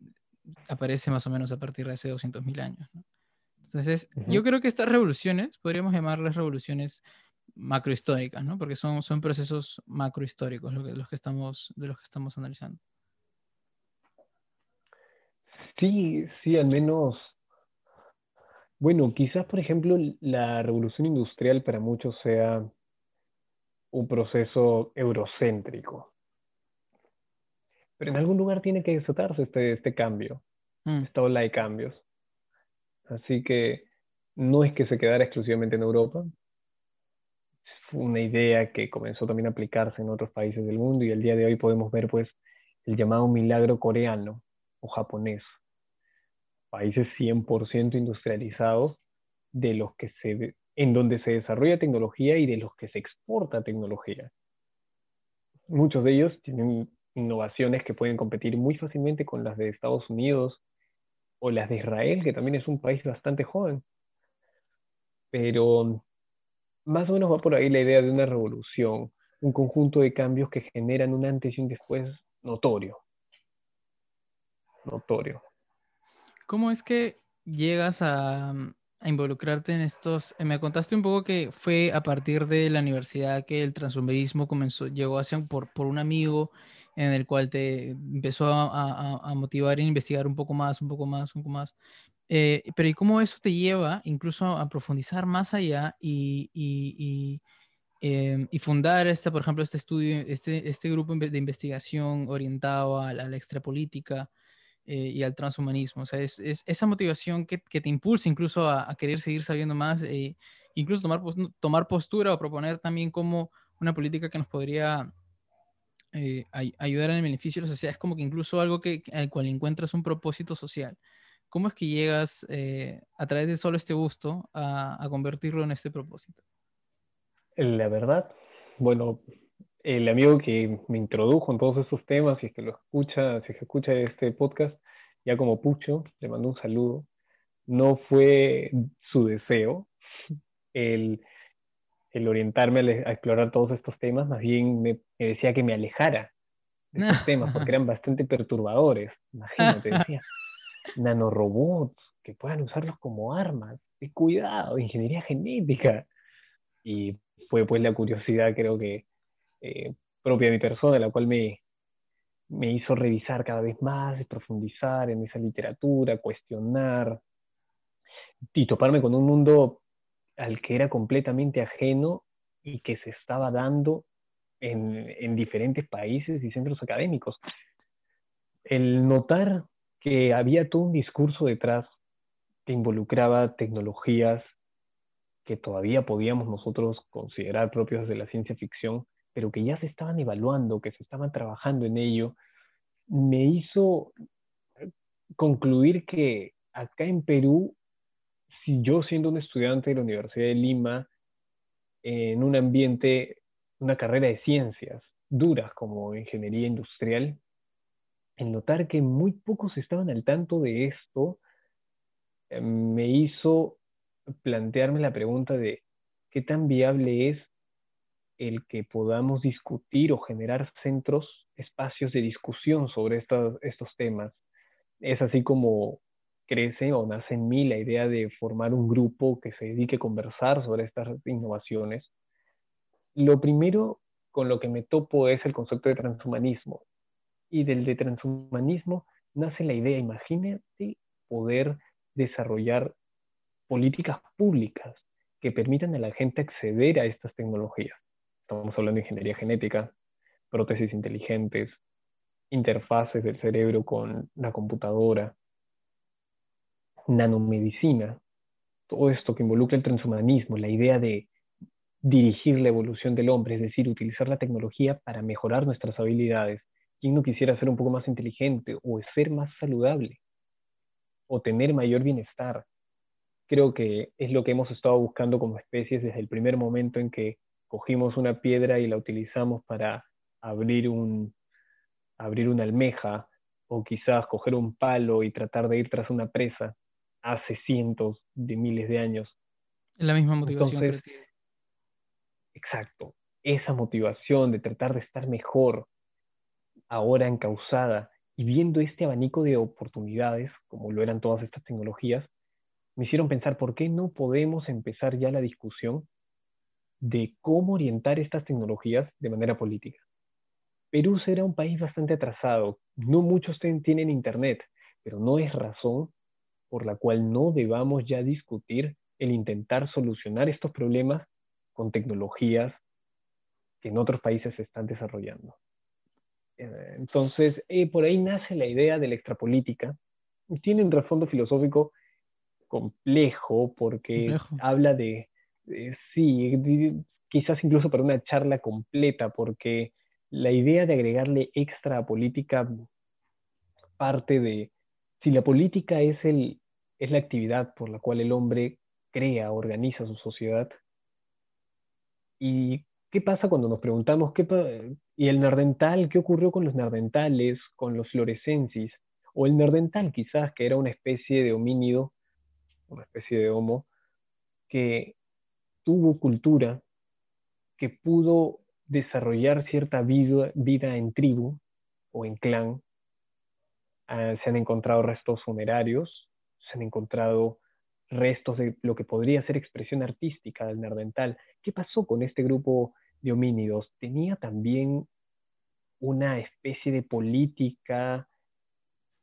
aparece más o menos a partir de hace 200.000 años. ¿no? Entonces, yo creo que estas revoluciones, podríamos llamarlas revoluciones macrohistóricas, ¿no? porque son, son procesos macrohistóricos lo que, los que estamos, de los que estamos analizando. Sí, sí, al menos. Bueno, quizás, por ejemplo, la revolución industrial para muchos sea un proceso eurocéntrico. Pero en algún lugar tiene que desatarse este, este cambio, mm. esta ola de cambios. Así que no es que se quedara exclusivamente en Europa. Fue una idea que comenzó también a aplicarse en otros países del mundo y el día de hoy podemos ver pues el llamado milagro coreano o japonés países 100% industrializados de los que se, en donde se desarrolla tecnología y de los que se exporta tecnología. Muchos de ellos tienen innovaciones que pueden competir muy fácilmente con las de Estados Unidos o las de Israel, que también es un país bastante joven. Pero más o menos va por ahí la idea de una revolución, un conjunto de cambios que generan un antes y un después notorio. Notorio. ¿Cómo es que llegas a, involucrarte en estos? Eh, me contaste un poco que fue a partir de la universidad que el transhumanismo comenzó, llegó hacia, por, por un amigo en el cual te empezó a, motivar e investigar un poco más, un poco más, un poco más. Eh, pero ¿y cómo eso te lleva incluso a profundizar más allá y, y, em, y, fundar, este, por ejemplo, este estudio, este, este grupo de investigación orientado a la, extrapolítica eh, y al transhumanismo? O sea, es, es esa motivación que, que, te impulsa incluso a, querer seguir sabiendo más, eh, incluso tomar, tomar postura o proponer también como una política que nos podría eh, ayudar en el beneficio de la sociedad es como que incluso algo que, al cual encuentras un propósito social. ¿Cómo es que llegas eh, a través de solo este gusto a, convertirlo en este propósito? La verdad, bueno, el amigo que me introdujo en todos estos temas, si es que lo escucha, si es que escucha este podcast, ya como Pucho, le mando un saludo. No fue su deseo el el orientarme a, explorar todos estos temas, más bien me, decía que me alejara de estos temas, porque eran bastante perturbadores. Imagínate, decía, nanorobots, que puedan usarlos como armas, de cuidado, ingeniería genética. Y fue pues la curiosidad, creo que, eh, propia de mi persona, la cual me, me hizo revisar cada vez más, profundizar en esa literatura, cuestionar y toparme con un mundo al que era completamente ajeno y que se estaba dando en, diferentes países y centros académicos. El notar que había todo un discurso detrás que involucraba tecnologías que todavía podíamos nosotros considerar propios de la ciencia ficción, pero que ya se estaban evaluando, que se estaban trabajando en ello, me hizo concluir que acá en Perú si yo siendo un estudiante de la Universidad de Lima, en un ambiente, una carrera de ciencias duras como ingeniería industrial, en notar que muy pocos estaban al tanto de esto, eh, me hizo plantearme la pregunta de qué tan viable es el que podamos discutir o generar centros, espacios de discusión sobre estos, temas. Es así como crece o nace en mí la idea de formar un grupo que se dedique a conversar sobre estas innovaciones. Lo primero con lo que me topo es el concepto de transhumanismo. Y del de transhumanismo nace la idea, imagínate poder desarrollar políticas públicas que permitan a la gente acceder a estas tecnologías. Estamos hablando de ingeniería genética, prótesis inteligentes, interfaces del cerebro con la computadora, nanomedicina, todo esto que involucra el transhumanismo, la idea de dirigir la evolución del hombre, es decir, utilizar la tecnología para mejorar nuestras habilidades. ¿Quién no quisiera ser un poco más inteligente o ser más saludable o tener mayor bienestar? Creo que es lo que hemos estado buscando como especies desde el primer momento en que cogimos una piedra y la utilizamos para abrir, un, abrir una almeja o quizás coger un palo y tratar de ir tras una presa hace cientos de miles de años. La misma motivación. exacto, esa motivación de tratar de estar mejor, ahora encausada, y viendo este abanico de oportunidades, como lo eran todas estas tecnologías, me hicieron pensar por qué no podemos empezar ya la discusión de cómo orientar estas tecnologías de manera política. Perú será un país bastante atrasado, no muchos tienen internet, pero no es razón por la cual no debamos ya discutir el intentar solucionar estos problemas con tecnologías que en otros países se están desarrollando. Eh, entonces, eh, por ahí nace la idea de la extrapolítica. Tiene un trasfondo filosófico complejo porque habla de, sí, quizás incluso para una charla completa, porque la idea de agregarle extra política parte de, si la política es, el, es la actividad por la cual el hombre crea, organiza su sociedad. ¿Y qué pasa cuando nos preguntamos qué y el nerdental, qué ocurrió con los nerdentales, con los florescensis? O el nerdental quizás, que era una especie de homínido, una especie de homo, que tuvo cultura, que pudo desarrollar cierta vida, vida en tribu o en clan. Ah, se han encontrado restos funerarios, se han encontrado restos de lo que podría ser expresión artística del nerdental. ¿Qué pasó con este grupo de homínidos? ¿Tenía también una especie de política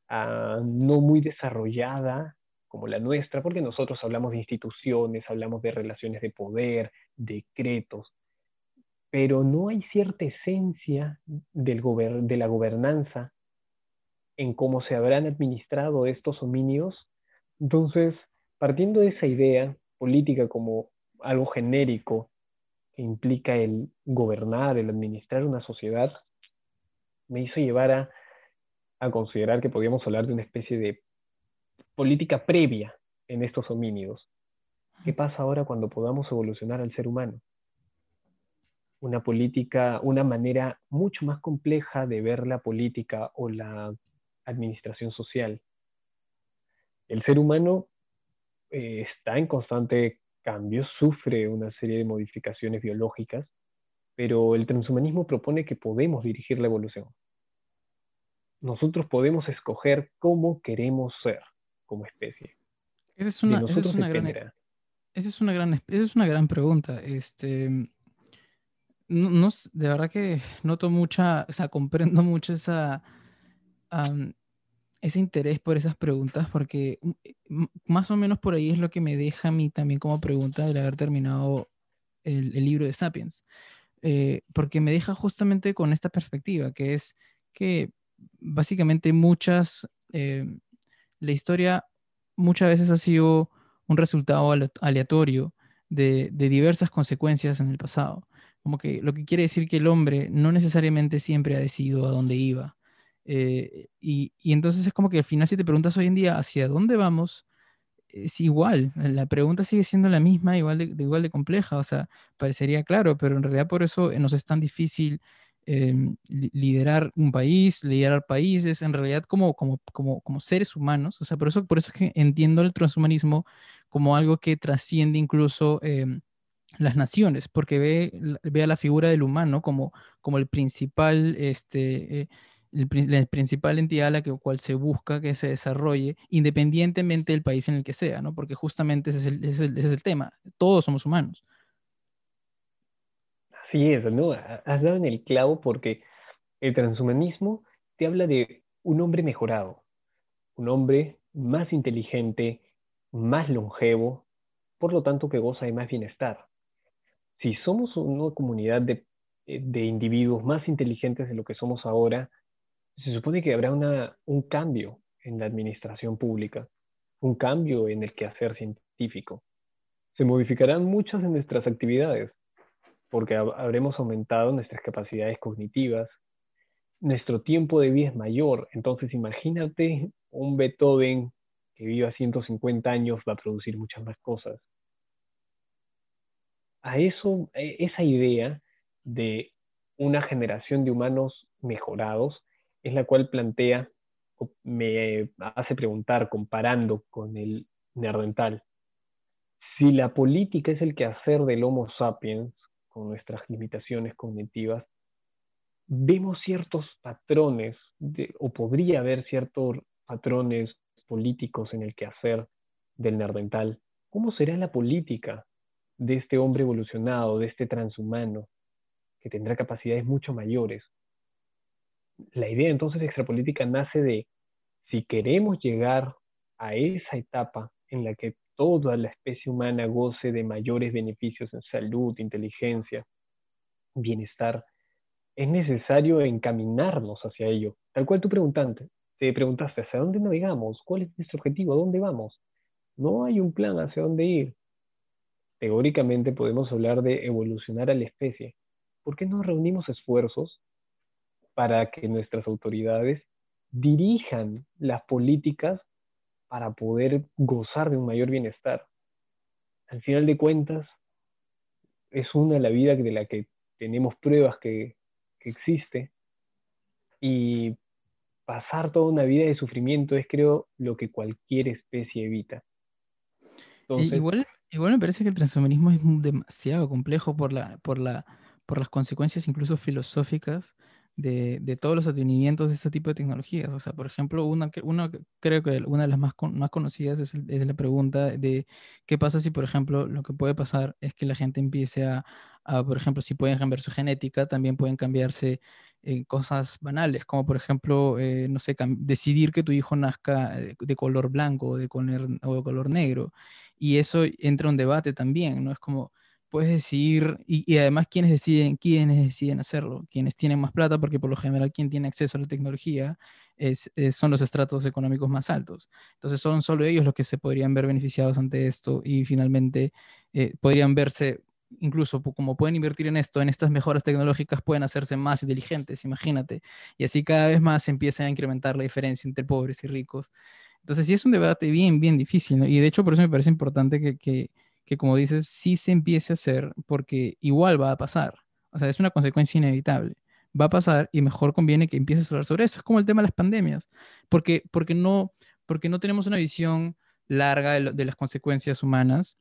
ah, no muy desarrollada como la nuestra? Porque nosotros hablamos de instituciones, hablamos de relaciones de poder, decretos, pero no hay cierta esencia del de la gobernanza en cómo se habrán administrado estos homínidos. Entonces, partiendo de esa idea política como algo genérico que implica el gobernar, el administrar una sociedad, me hizo llevar a, a considerar que podíamos hablar de una especie de política previa en estos homínidos. ¿Qué pasa ahora cuando podamos evolucionar al ser humano? una política, una manera mucho más compleja de ver la política o la administración social. El ser humano eh, está en constante cambio, sufre una serie de modificaciones biológicas, pero el transhumanismo propone que podemos dirigir la evolución. Nosotros podemos escoger cómo queremos ser como especie. Esa es una, esa es una gran, esa es una gran, esa es una gran pregunta. Este, no, de verdad que noto mucha, o sea, comprendo mucho esa, ese interés por esas preguntas, porque más o menos por ahí es lo que me deja a mí también como pregunta el haber terminado el, libro de Sapiens, eh, porque me deja justamente con esta perspectiva, que es que básicamente muchas, eh, la historia muchas veces ha sido un resultado aleatorio de, de diversas consecuencias en el pasado. Como que lo que quiere decir que el hombre no necesariamente siempre ha decidido a dónde iba. Eh, y, entonces es como que al final si te preguntas hoy en día hacia dónde vamos, es igual, la pregunta sigue siendo la misma, igual de, igual de compleja, o sea, parecería claro, pero en realidad por eso nos es tan difícil em, liderar un país, liderar países, en realidad como, como, como, como seres humanos, o sea, por eso, por eso es que entiendo el transhumanismo como algo que trasciende incluso... Em, las naciones, porque ve, ve, a la figura del humano como, como el principal, este, eh, la principal entidad a la que, cual se busca que se desarrolle, independientemente del país en el que sea, ¿no? Porque justamente ese es el, ese es el, tema, todos somos humanos. Así es, ¿no? Has dado en el clavo porque el transhumanismo te habla de un hombre mejorado, un hombre más inteligente, más longevo, por lo tanto que goza de más bienestar si somos una comunidad eh, de, individuos más inteligentes de lo que somos ahora, se supone que habrá una, un cambio en la administración pública, un cambio en el quehacer científico. Se modificarán muchas de nuestras actividades, porque habremos aumentado nuestras capacidades cognitivas, nuestro tiempo de vida es mayor, entonces imagínate un Beethoven que viva 150 años va a producir muchas más cosas. A eso, e, esa idea de una generación de humanos mejorados es la cual plantea, me hace preguntar, comparando con el neandertal, si la política es el quehacer del Homo sapiens, con nuestras limitaciones cognitivas, vemos ciertos patrones, o podría haber ciertos patrones políticos en el quehacer del neandertal. ¿Cómo será la política de este hombre evolucionado, de este transhumano, que tendrá capacidades mucho mayores. La idea entonces de extrapolítica nace de si queremos llegar a esa etapa en la que toda la especie humana goce de mayores beneficios en salud, inteligencia, bienestar, es necesario encaminarnos hacia ello. Tal cual tú preguntante, te preguntaste, ¿hacia dónde navegamos? ¿Cuál es nuestro objetivo? ¿A dónde vamos? No hay un plan hacia dónde ir teóricamente podemos hablar de evolucionar a la especie. ¿Por qué no reunimos esfuerzos para que nuestras autoridades dirijan las políticas para poder gozar de un mayor bienestar? al final de cuentas, es una la vida de la que tenemos pruebas que, que existe. Y pasar toda una vida de sufrimiento es, creo, lo que cualquier especie evita. igual, igual me parece que el transhumanismo es demasiado complejo por, la, por, la, por las consecuencias incluso filosóficas de, todos los advenimientos de este tipo de tecnologías. O sea, por ejemplo, una, una creo que una de las más, más conocidas es, la pregunta de qué pasa si, por ejemplo, lo que puede pasar es que la gente empiece a, por ejemplo, si pueden cambiar su genética, también pueden cambiarse en cosas banales, como por ejemplo, eh, no sé, decidir que tu hijo nazca eh, de color blanco o de color, o de color negro. Y eso entra un debate también, ¿no? Es como puedes decidir, y, además quienes deciden, quiénes deciden hacerlo, quienes tienen más plata, porque por lo general quien tiene acceso a la tecnología es, son los estratos económicos más altos. Entonces son solo ellos los que se podrían ver beneficiados ante esto y finalmente eh, podrían verse, incluso como pueden invertir en esto, en estas mejoras tecnológicas, pueden hacerse más inteligentes, imagínate. Y así cada vez más se empieza a incrementar la diferencia entre pobres y ricos. Entonces sí es un debate bien, bien difícil, ¿no? Y de hecho por eso me parece importante que que como dices, sí se empiece a hacer porque igual va a pasar. O sea, es una consecuencia inevitable. Va a pasar y mejor conviene que empieces a hablar sobre eso. Es como el tema de las pandemias, porque, porque, no, porque no tenemos una visión larga de, las consecuencias humanas.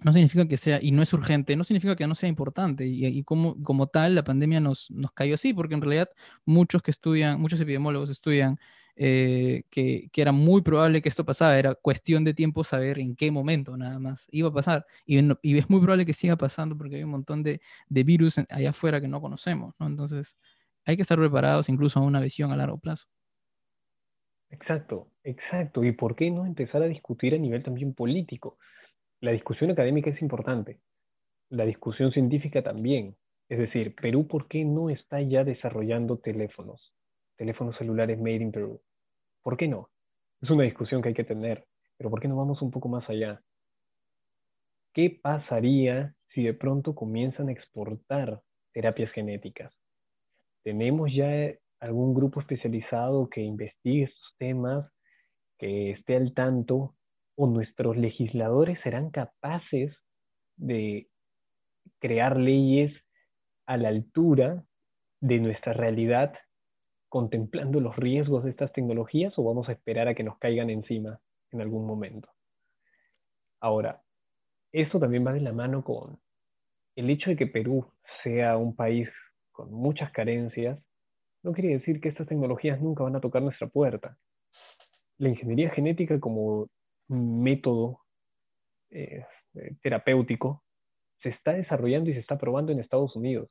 No significa que sea, y no es urgente, no significa que no sea importante. Y, como, como tal, la pandemia nos, nos cayó así, porque en realidad muchos que estudian, muchos epidemiólogos estudian eh, que, era muy probable que esto pasara, era cuestión de tiempo saber en qué momento nada más iba a pasar. Y, y es muy probable que siga pasando porque hay un montón de, de, virus allá afuera que no conocemos, ¿no? Entonces hay que estar preparados incluso a una visión a largo plazo. Exacto, exacto. ¿Y por qué no empezar a discutir a nivel también político? La discusión académica es importante, la discusión científica también. Es decir, Perú, ¿por qué no está ya desarrollando teléfonos? Teléfonos celulares made in Perú. ¿Por qué no? Es una discusión que hay que tener, pero ¿por qué no vamos un poco más allá? ¿Qué pasaría si de pronto comienzan a exportar terapias genéticas? ¿Tenemos ya algún grupo especializado que investigue estos temas, que esté al tanto, o nuestros legisladores serán capaces de crear leyes a la altura de nuestra realidad contemplando los riesgos de estas tecnologías o vamos a esperar a que nos caigan encima en algún momento? Ahora, eso también va de la mano con el hecho de que Perú sea un país con muchas carencias, no quiere decir que estas tecnologías nunca van a tocar nuestra puerta. La ingeniería genética como método eh, terapéutico se está desarrollando y se está probando en Estados Unidos.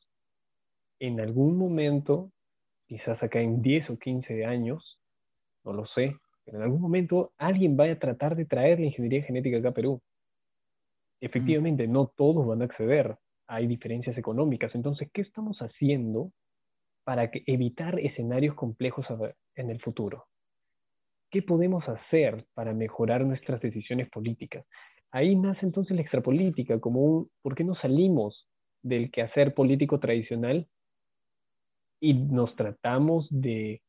En algún momento quizás acá en 10 o 15 años, no lo sé, pero en algún momento alguien vaya a tratar de traer la ingeniería genética acá a Perú. Efectivamente, no todos van a acceder, hay diferencias económicas. Entonces, ¿qué estamos haciendo para evitar escenarios complejos en el futuro? ¿Qué podemos hacer para mejorar nuestras decisiones políticas? Ahí nace entonces la extrapolítica, como un, ¿por qué no salimos del quehacer político tradicional y nos tratamos de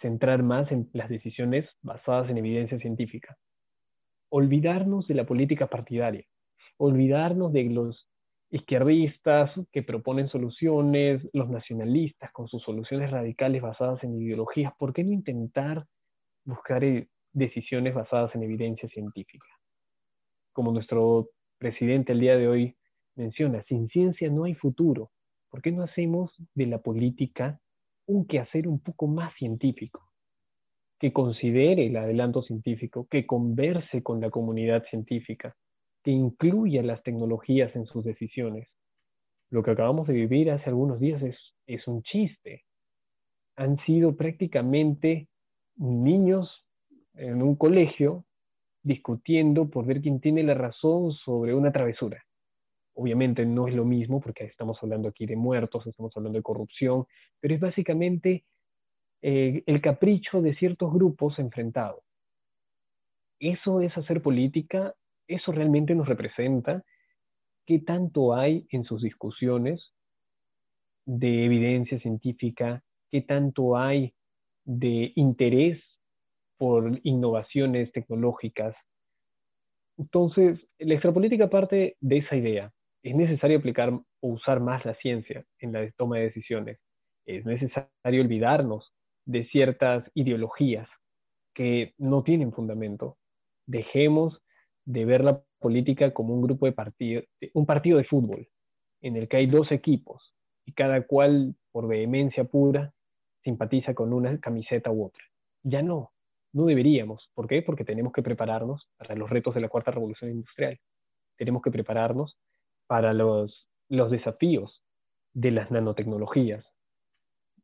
centrar más en las decisiones basadas en evidencia científica. Olvidarnos de la política partidaria, olvidarnos de los izquierdistas que proponen soluciones, los nacionalistas con sus soluciones radicales basadas en ideologías, ¿por qué no intentar buscar eh, decisiones basadas en evidencia científica? Como nuestro presidente el día de hoy menciona, sin ciencia no hay futuro. ¿Por qué no hacemos de la política un quehacer un poco más científico? Que considere el adelanto científico, que converse con la comunidad científica, que incluya las tecnologías en sus decisiones. Lo que acabamos de vivir hace algunos días es, un chiste. Han sido prácticamente niños en un colegio discutiendo por ver quién tiene la razón sobre una travesura. Obviamente no es lo mismo porque estamos hablando aquí de muertos, estamos hablando de corrupción, pero es básicamente eh, el capricho de ciertos grupos enfrentados. Eso es hacer política, eso realmente nos representa. ¿Qué tanto hay en sus discusiones de evidencia científica? ¿Qué tanto hay de interés por innovaciones tecnológicas? Entonces, la extrapolítica parte de esa idea. Es necesario aplicar o usar más la ciencia en la toma de decisiones. Es necesario olvidarnos de ciertas ideologías que no tienen fundamento. Dejemos de ver la política como un grupo de partidos, un partido de fútbol, en el que hay dos equipos y cada cual, por vehemencia pura, simpatiza con una camiseta u otra. Ya no, no deberíamos. ¿Por qué? Porque tenemos que prepararnos para los retos de la cuarta revolución industrial. Tenemos que prepararnos para los, los desafíos de las nanotecnologías,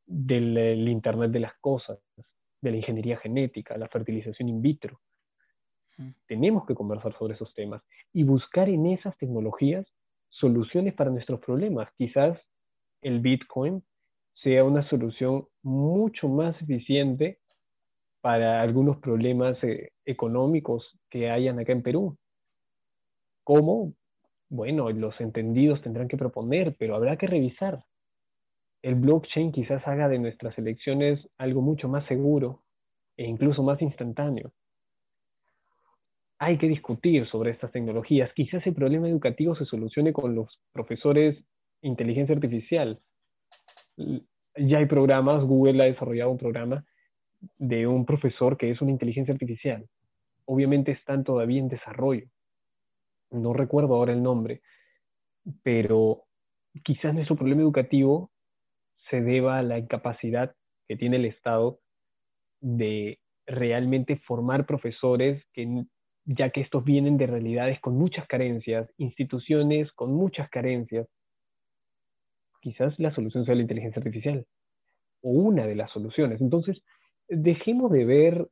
del Internet de las cosas, de la ingeniería genética, la fertilización in vitro. Tenemos que conversar sobre esos temas y buscar en esas tecnologías soluciones para nuestros problemas. Quizás el Bitcoin sea una solución mucho más eficiente para algunos problemas eh, económicos que hayan acá en Perú. ¿Cómo? Bueno, los entendidos tendrán que proponer, pero habrá que revisar. El blockchain quizás haga de nuestras elecciones algo mucho más seguro e incluso más instantáneo. Hay que discutir sobre estas tecnologías. Quizás el problema educativo se solucione con los profesores inteligencia artificial. Ya hay programas, Google ha desarrollado un programa de un profesor que es una inteligencia artificial. Obviamente están todavía en desarrollo. No recuerdo ahora el nombre, pero quizás nuestro problema educativo se deba a la incapacidad que tiene el Estado de realmente formar profesores que ya que estos vienen de realidades con muchas carencias, instituciones con muchas carencias, quizás la solución sea la inteligencia artificial, o una de las soluciones. Entonces, dejemos de ver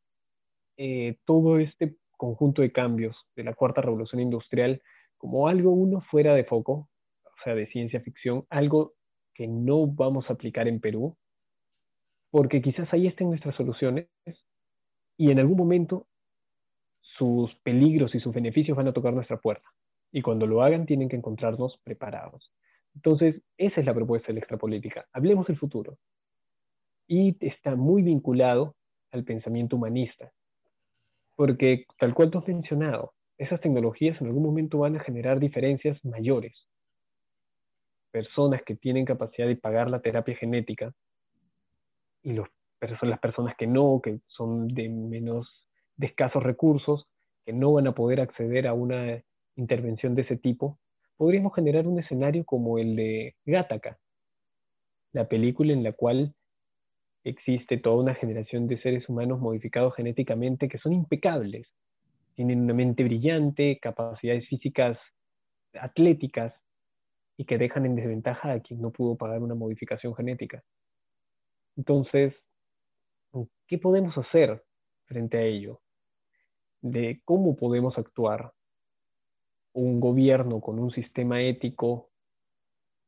eh, todo este conjunto de cambios de la cuarta revolución industrial como algo uno fuera de foco, o sea, de ciencia ficción, algo que no vamos a aplicar en Perú, porque quizás ahí estén nuestras soluciones y en algún momento sus peligros y sus beneficios van a tocar nuestra puerta. Y cuando lo hagan tienen que encontrarnos preparados. Entonces, esa es la propuesta de la extrapolítica. Hablemos del futuro y está muy vinculado al pensamiento humanista. Porque, tal cual tú has mencionado, esas tecnologías en algún momento van a generar diferencias mayores. Personas que tienen capacidad de pagar la terapia genética y las personas que no, que son de menos, escasos recursos, que no van a poder acceder a una intervención de ese tipo, podríamos generar un escenario como el de Gattaca, la película en la cual existe toda una generación de seres humanos modificados genéticamente que son impecables. Tienen una mente brillante, capacidades físicas atléticas y que dejan en desventaja a quien no pudo pagar una modificación genética. Entonces, ¿qué podemos hacer frente a ello? De cómo podemos actuar. Un gobierno con un sistema ético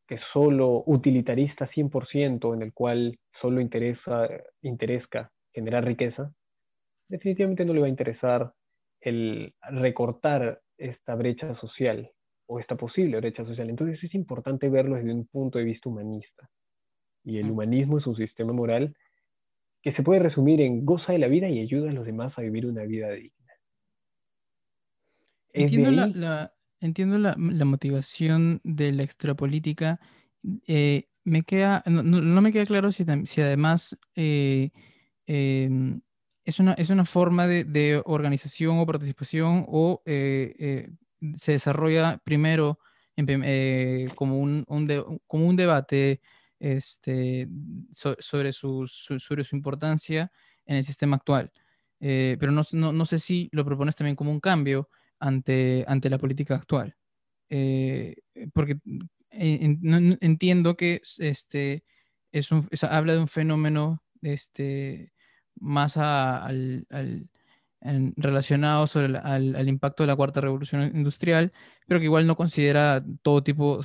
que solo utilitarista 100%, en el cual solo interesa, interesa generar riqueza, definitivamente no le va a interesar el recortar esta brecha social o esta posible brecha social. Entonces es importante verlo desde un punto de vista humanista. Y el humanismo es un sistema moral que se puede resumir en goza de la vida y ayuda a los demás a vivir una vida digna. Entiendo, la, entiendo la, motivación de la extrapolítica. Eh, me queda, no, me queda claro si, si además eh, em, es, una, es una forma de, organización o participación o eh, se desarrolla primero como, un, como un debate este, sobre, su, sobre su importancia en el sistema actual. pero no, no, sé si lo propones también como un cambio ante, ante la política actual. Eh, porque eh, entiendo que este, es habla de un fenómeno este, más al, relacionado sobre al, impacto de la cuarta revolución industrial, pero que igual no considera todo tipo,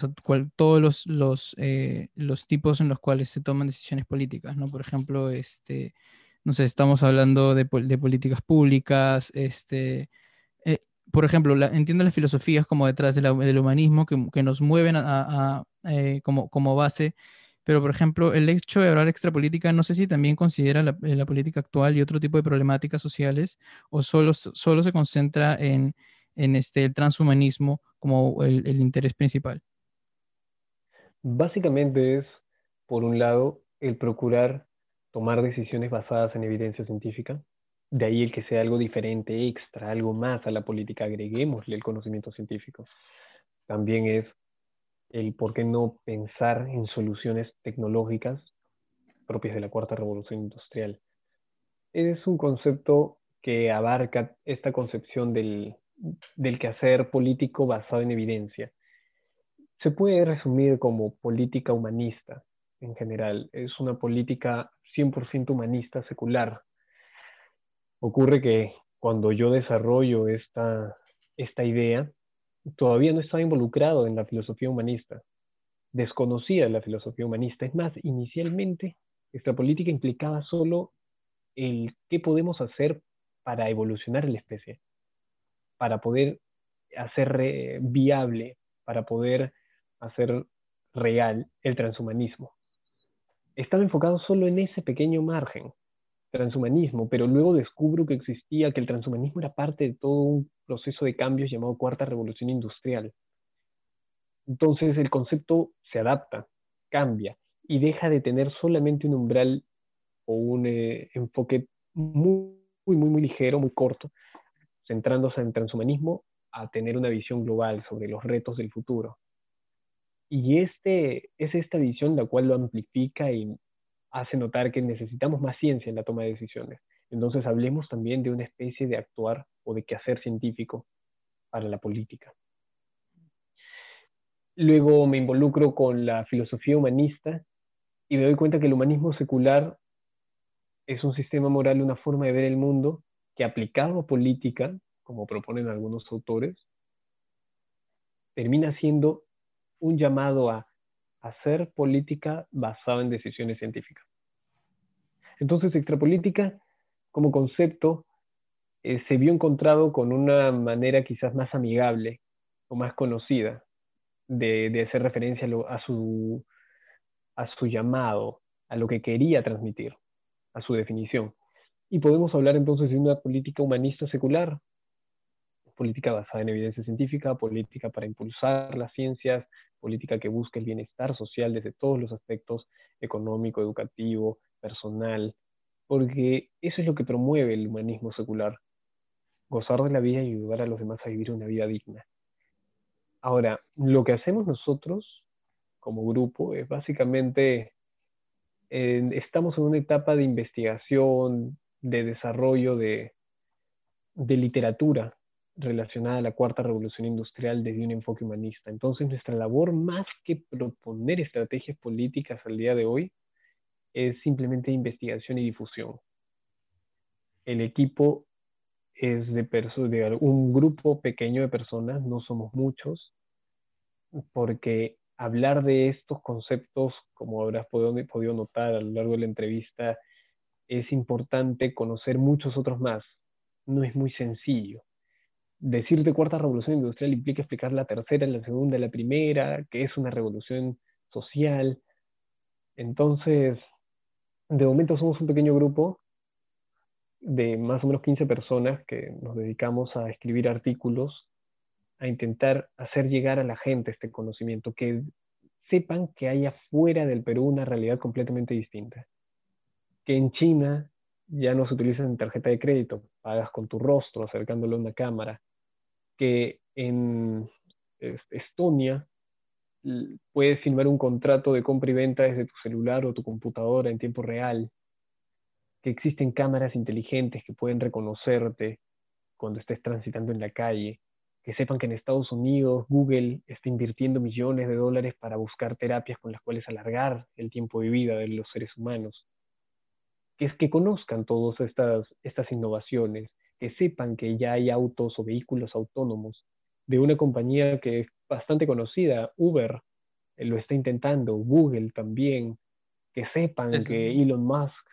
todos los, los, eh, los, tipos en los cuales se toman decisiones políticas, ¿no? Por ejemplo, este, no sé, estamos hablando de, de políticas públicas, este, por ejemplo, entiendo las filosofías como detrás del humanismo que, nos mueven eh, como, base, pero por ejemplo, el hecho de hablar extrapolítica, no sé si también considera eh, la, política actual y otro tipo de problemáticas sociales, o solo, solo se concentra en, en este el transhumanismo como el, el interés principal? Básicamente es, por un lado, el procurar tomar decisiones basadas en evidencia científica, de ahí el que sea algo diferente, extra, algo más a la política, agreguémosle el conocimiento científico. También es el por qué no pensar en soluciones tecnológicas propias de la cuarta revolución industrial. Es un concepto que abarca esta concepción del, del quehacer político basado en evidencia. Se puede resumir como política humanista en general. Es una política 100% humanista secular, Ocurre que cuando yo desarrollo esta, esta idea, todavía no estaba involucrado en la filosofía humanista, desconocía la filosofía humanista. Es más, inicialmente, esta política implicaba solo el qué podemos hacer para evolucionar la especie, para poder hacer viable, para poder hacer real el transhumanismo. Estaba enfocado solo en ese pequeño margen transhumanismo, pero luego descubro que existía, que el transhumanismo era parte de todo un proceso de cambios llamado cuarta revolución industrial. Entonces el concepto se adapta, cambia y deja de tener solamente un umbral o un eh, enfoque muy, muy, muy ligero, muy corto, centrándose en transhumanismo, a tener una visión global sobre los retos del futuro. Y este, es esta visión la cual lo amplifica y hace notar que necesitamos más ciencia en la toma de decisiones. Entonces hablemos también de una especie de actuar o de quehacer científico para la política. Luego me involucro con la filosofía humanista y me doy cuenta que el humanismo secular es un sistema moral, una forma de ver el mundo que aplicado a política, como proponen algunos autores, termina siendo un llamado a hacer política basada en decisiones científicas. Entonces, extrapolítica como concepto eh, se vio encontrado con una manera quizás más amigable o más conocida de, hacer referencia a, su, a su llamado, a lo que quería transmitir, a su definición. Y podemos hablar entonces de una política humanista secular, política basada en evidencia científica, política para impulsar las ciencias, política que busca el bienestar social desde todos los aspectos, económico, educativo, personal, porque eso es lo que promueve el humanismo secular, gozar de la vida y ayudar a los demás a vivir una vida digna. Ahora, lo que hacemos nosotros como grupo es básicamente, estamos en una etapa de investigación, de desarrollo de, de literatura relacionada a la cuarta revolución industrial desde un enfoque humanista. Entonces, nuestra labor, más que proponer estrategias políticas al día de hoy, es simplemente investigación y difusión. El equipo es de, de un grupo pequeño de personas, no somos muchos, porque hablar de estos conceptos, como habrás podido notar a lo largo de la entrevista, es importante conocer muchos otros más. No es muy sencillo decir de cuarta revolución industrial implica explicar la tercera, la segunda, la primera, que es una revolución social. Entonces, de momento somos un pequeño grupo de más o menos 15 personas que nos dedicamos a escribir artículos, a intentar hacer llegar a la gente este conocimiento, que sepan que hay afuera del Perú una realidad completamente distinta. Que en China ya no se utiliza tarjeta de crédito, pagas con tu rostro acercándolo a una cámara, que en Estonia puedes firmar un contrato de compra y venta desde tu celular o tu computadora en tiempo real, que existen cámaras inteligentes que pueden reconocerte cuando estés transitando en la calle, que sepan que en Estados Unidos Google está invirtiendo millones de dólares para buscar terapias con las cuales alargar el tiempo de vida de los seres humanos, que es que conozcan todas estas, estas innovaciones, que sepan que ya hay autos o vehículos autónomos de una compañía que es bastante conocida, Uber eh, lo está intentando, Google también, que sepan que Elon Musk,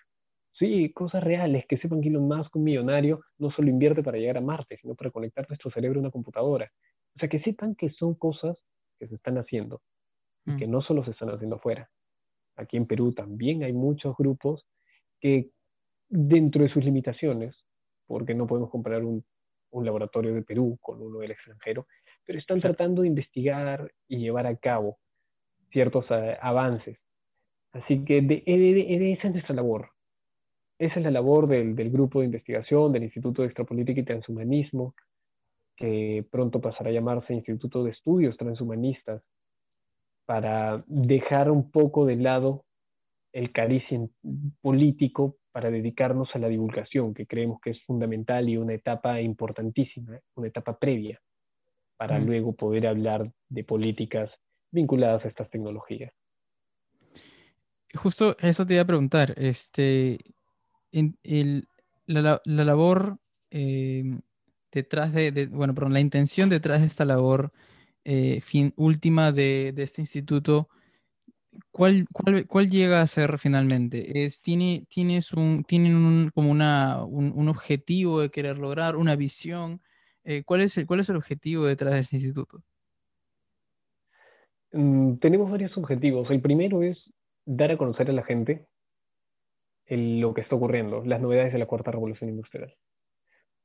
sí, cosas reales, que sepan que Elon Musk, un millonario, no solo invierte para llegar a Marte, sino para conectar nuestro cerebro a una computadora. O sea, que sepan que son cosas que se están haciendo y que mm. no solo se están haciendo afuera. Aquí en Perú también hay muchos grupos que dentro de sus limitaciones porque no podemos comprar un, un laboratorio de Perú con uno del extranjero, pero están tratando de investigar y llevar a cabo ciertos eh, avances. Así que de, esa es nuestra labor. Esa es la labor del, del, grupo de investigación del Instituto de Extrapolítica y Transhumanismo, que pronto pasará a llamarse Instituto de Estudios Transhumanistas, para dejar un poco de lado el cariz político para dedicarnos a la divulgación, que creemos que es fundamental y una etapa importantísima, una etapa previa, para mm. luego poder hablar de políticas vinculadas a estas tecnologías. Justo eso te iba a preguntar, este, la, labor em, detrás de, bueno, perdón, la intención detrás de esta labor eh, fin, última de, este instituto, ¿cuál, cuál, llega a ser finalmente? Es, tiene, tienes un, ¿Tienen un, como una, un, objetivo de querer lograr, una visión? Eh, ¿cuál, es el, ¿Cuál es el objetivo detrás de este instituto? Mm, tenemos varios objetivos. El primero es dar a conocer a la gente lo que está ocurriendo, las novedades de la cuarta revolución industrial.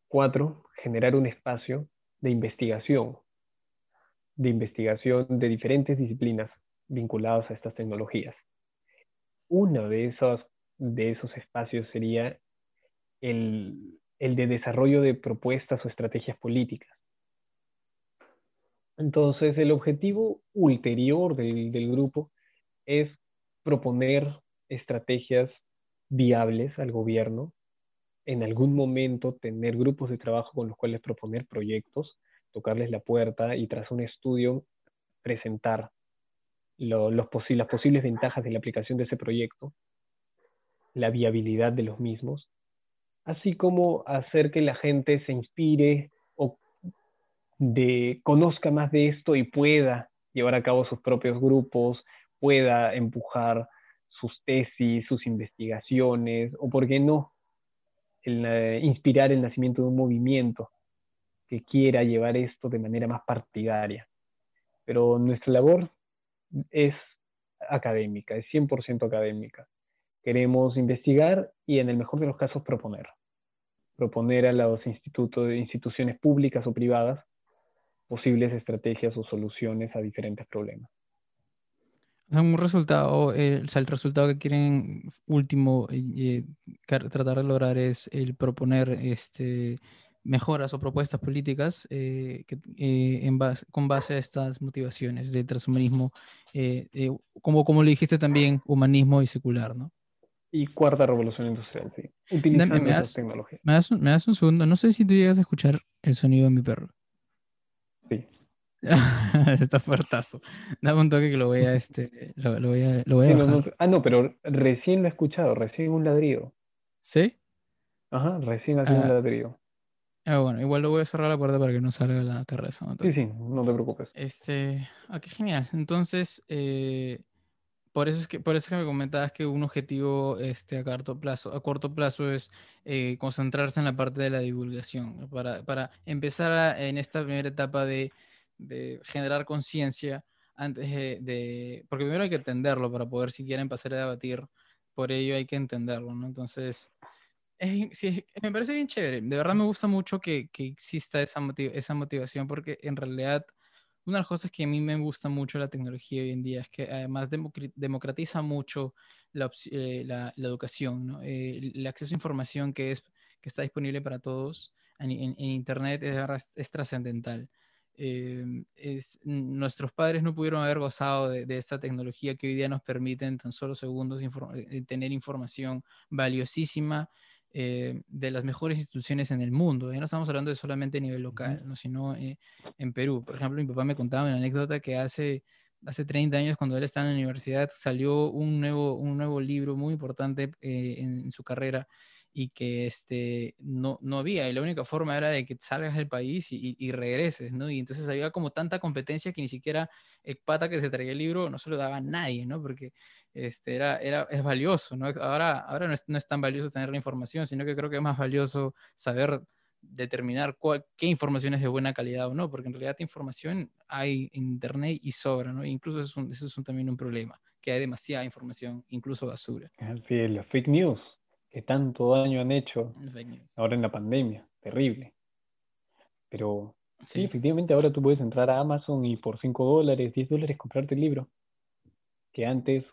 Cuatro, generar un espacio de investigación de investigación de diferentes disciplinas vinculadas a estas tecnologías. Uno de esos, de esos espacios sería el, de desarrollo de propuestas o estrategias políticas. Entonces, el objetivo ulterior del, del grupo es proponer estrategias viables al gobierno, en algún momento tener grupos de trabajo con los cuales proponer proyectos tocarles la puerta y tras un estudio presentar los las posibles ventajas de la aplicación de ese proyecto, la viabilidad de los mismos, así como hacer que la gente se inspire o de, conozca más de esto y pueda llevar a cabo sus propios grupos, pueda empujar sus tesis, sus investigaciones, o por qué no, eh, inspirar el nacimiento de un movimiento que quiera llevar esto de manera más partidaria. Pero nuestra labor es académica, es 100% académica. Queremos investigar y en el mejor de los casos proponer. Proponer a los institutos, instituciones públicas o privadas posibles estrategias o soluciones a diferentes problemas. O sea, un resultado, eh, o sea, el resultado que quieren último eh, eh, tratar de lograr es el proponer este, mejoras o propuestas políticas eh, eh, en con base a estas motivaciones de transhumanismo, eh, como, como lo dijiste también, humanismo y secular, ¿no? Y cuarta revolución industrial, sí. Utilizando me, das, Me das, un, me das un segundo, no sé si tú llegas a escuchar el sonido de mi perro. Sí. Está fuertazo. Dame un toque que lo voy a, este, lo, voy a, lo voy a ah, no, pero recién lo he escuchado, recién un ladrido. ¿Sí? Ajá, recién ha sido un ah, ladrido. Ah, bueno, igual lo voy a cerrar la puerta para que no salga la terraza. sí, sí, no te preocupes. Este, ah, qué genial. Entonces, eh, por eso es que, por eso que me comentabas que un objetivo este, a corto plazo, a corto plazo es eh, concentrarse en la parte de la divulgación, para, para empezar en esta primera etapa de, de generar conciencia antes de, de, porque primero hay que entenderlo para poder siquiera empezar a debatir, por ello hay que entenderlo, ¿no? Entonces, sí, me parece bien chévere. De verdad me gusta mucho que, que exista esa, esa motivación porque en realidad una de las cosas que a mí me gusta mucho la tecnología hoy en día es que además democratiza mucho la, eh, la, la educación, ¿no? Eh, el acceso a información que, es, que está disponible para todos en, en, Internet es, es trascendental. Eh, es, nuestros padres no pudieron haber gozado de, de, esta tecnología que hoy día nos permite en tan solo segundos tener información valiosísima eh, de las mejores instituciones en el mundo. Ya no estamos hablando de solamente a nivel local, ¿no? sino eh, en Perú. Por ejemplo, mi papá me contaba una anécdota que hace, hace 30 años, cuando él estaba en la universidad, salió un nuevo, un nuevo libro muy importante eh, en, su carrera y que este, no, no había, y la única forma era de que salgas del país y, y, regreses, ¿no? Y entonces había como tanta competencia que ni siquiera el pata que se traía el libro no se lo daba a nadie, ¿no? Porque este, era, era, es valioso, ¿no? Ahora, ahora no, es, no es tan valioso tener la información, sino que creo que es más valioso saber determinar cuál, qué información es de buena calidad o no, porque en realidad información hay en Internet y sobra, ¿no? incluso eso es, eso es también un problema, que hay demasiada información, incluso basura. Sí, los fake news, que tanto daño han hecho ahora en la pandemia, terrible. Pero sí. efectivamente ahora tú puedes entrar a Amazon y por 5 dólares, 10 dólares comprarte el libro. Que antes...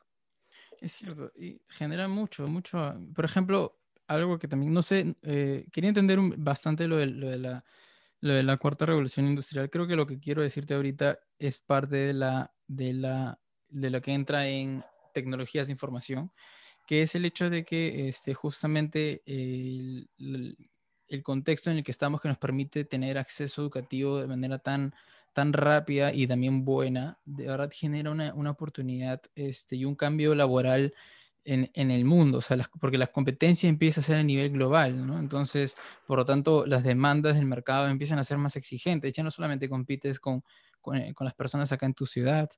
Es cierto, y genera mucho, mucho. Por ejemplo, algo que también, no sé, eh, quería entender bastante lo de, lo de la lo de la cuarta revolución industrial, creo que lo que quiero decirte ahorita es parte de la, de la, de lo que entra en tecnologías de información, que es el hecho de que este, justamente el, el, contexto en el que estamos que nos permite tener acceso educativo de manera tan, tan rápida y también buena, de verdad genera una, una oportunidad este, y un cambio laboral en, el mundo, o sea, porque la competencia empieza a ser a nivel global, ¿no? Entonces, por lo tanto, las demandas del mercado empiezan a ser más exigentes. Ya no solamente compites con, con, eh, las personas acá en tu ciudad,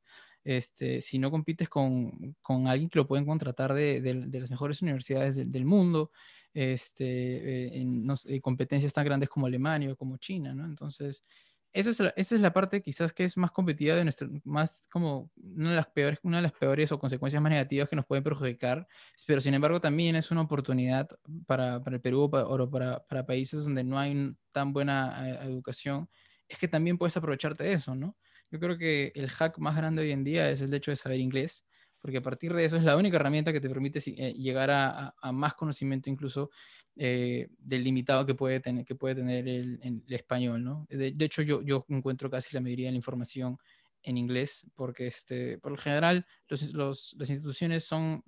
este, sino compites con, alguien que lo pueden contratar de, las mejores universidades del mundo, este, eh, en eh, competencias tan grandes como Alemania o como China, ¿no? Entonces, esa es, la, parte quizás que es más competitiva de nuestro, más como una de las peores, una de las peores o consecuencias más negativas que nos pueden perjudicar, pero sin embargo también es una oportunidad para, para el Perú o para, para, países donde no hay tan buena eh, educación, es que también puedes aprovecharte de eso, ¿no? Yo creo que el hack más grande hoy en día es el hecho de saber inglés, porque a partir de eso es la única herramienta que te permite eh, llegar a, a más conocimiento incluso eh, del limitado que puede tener, que puede tener el, el español, ¿no? De, hecho, yo, yo encuentro casi la mayoría de la información en inglés, porque este, por lo general los, los, las instituciones son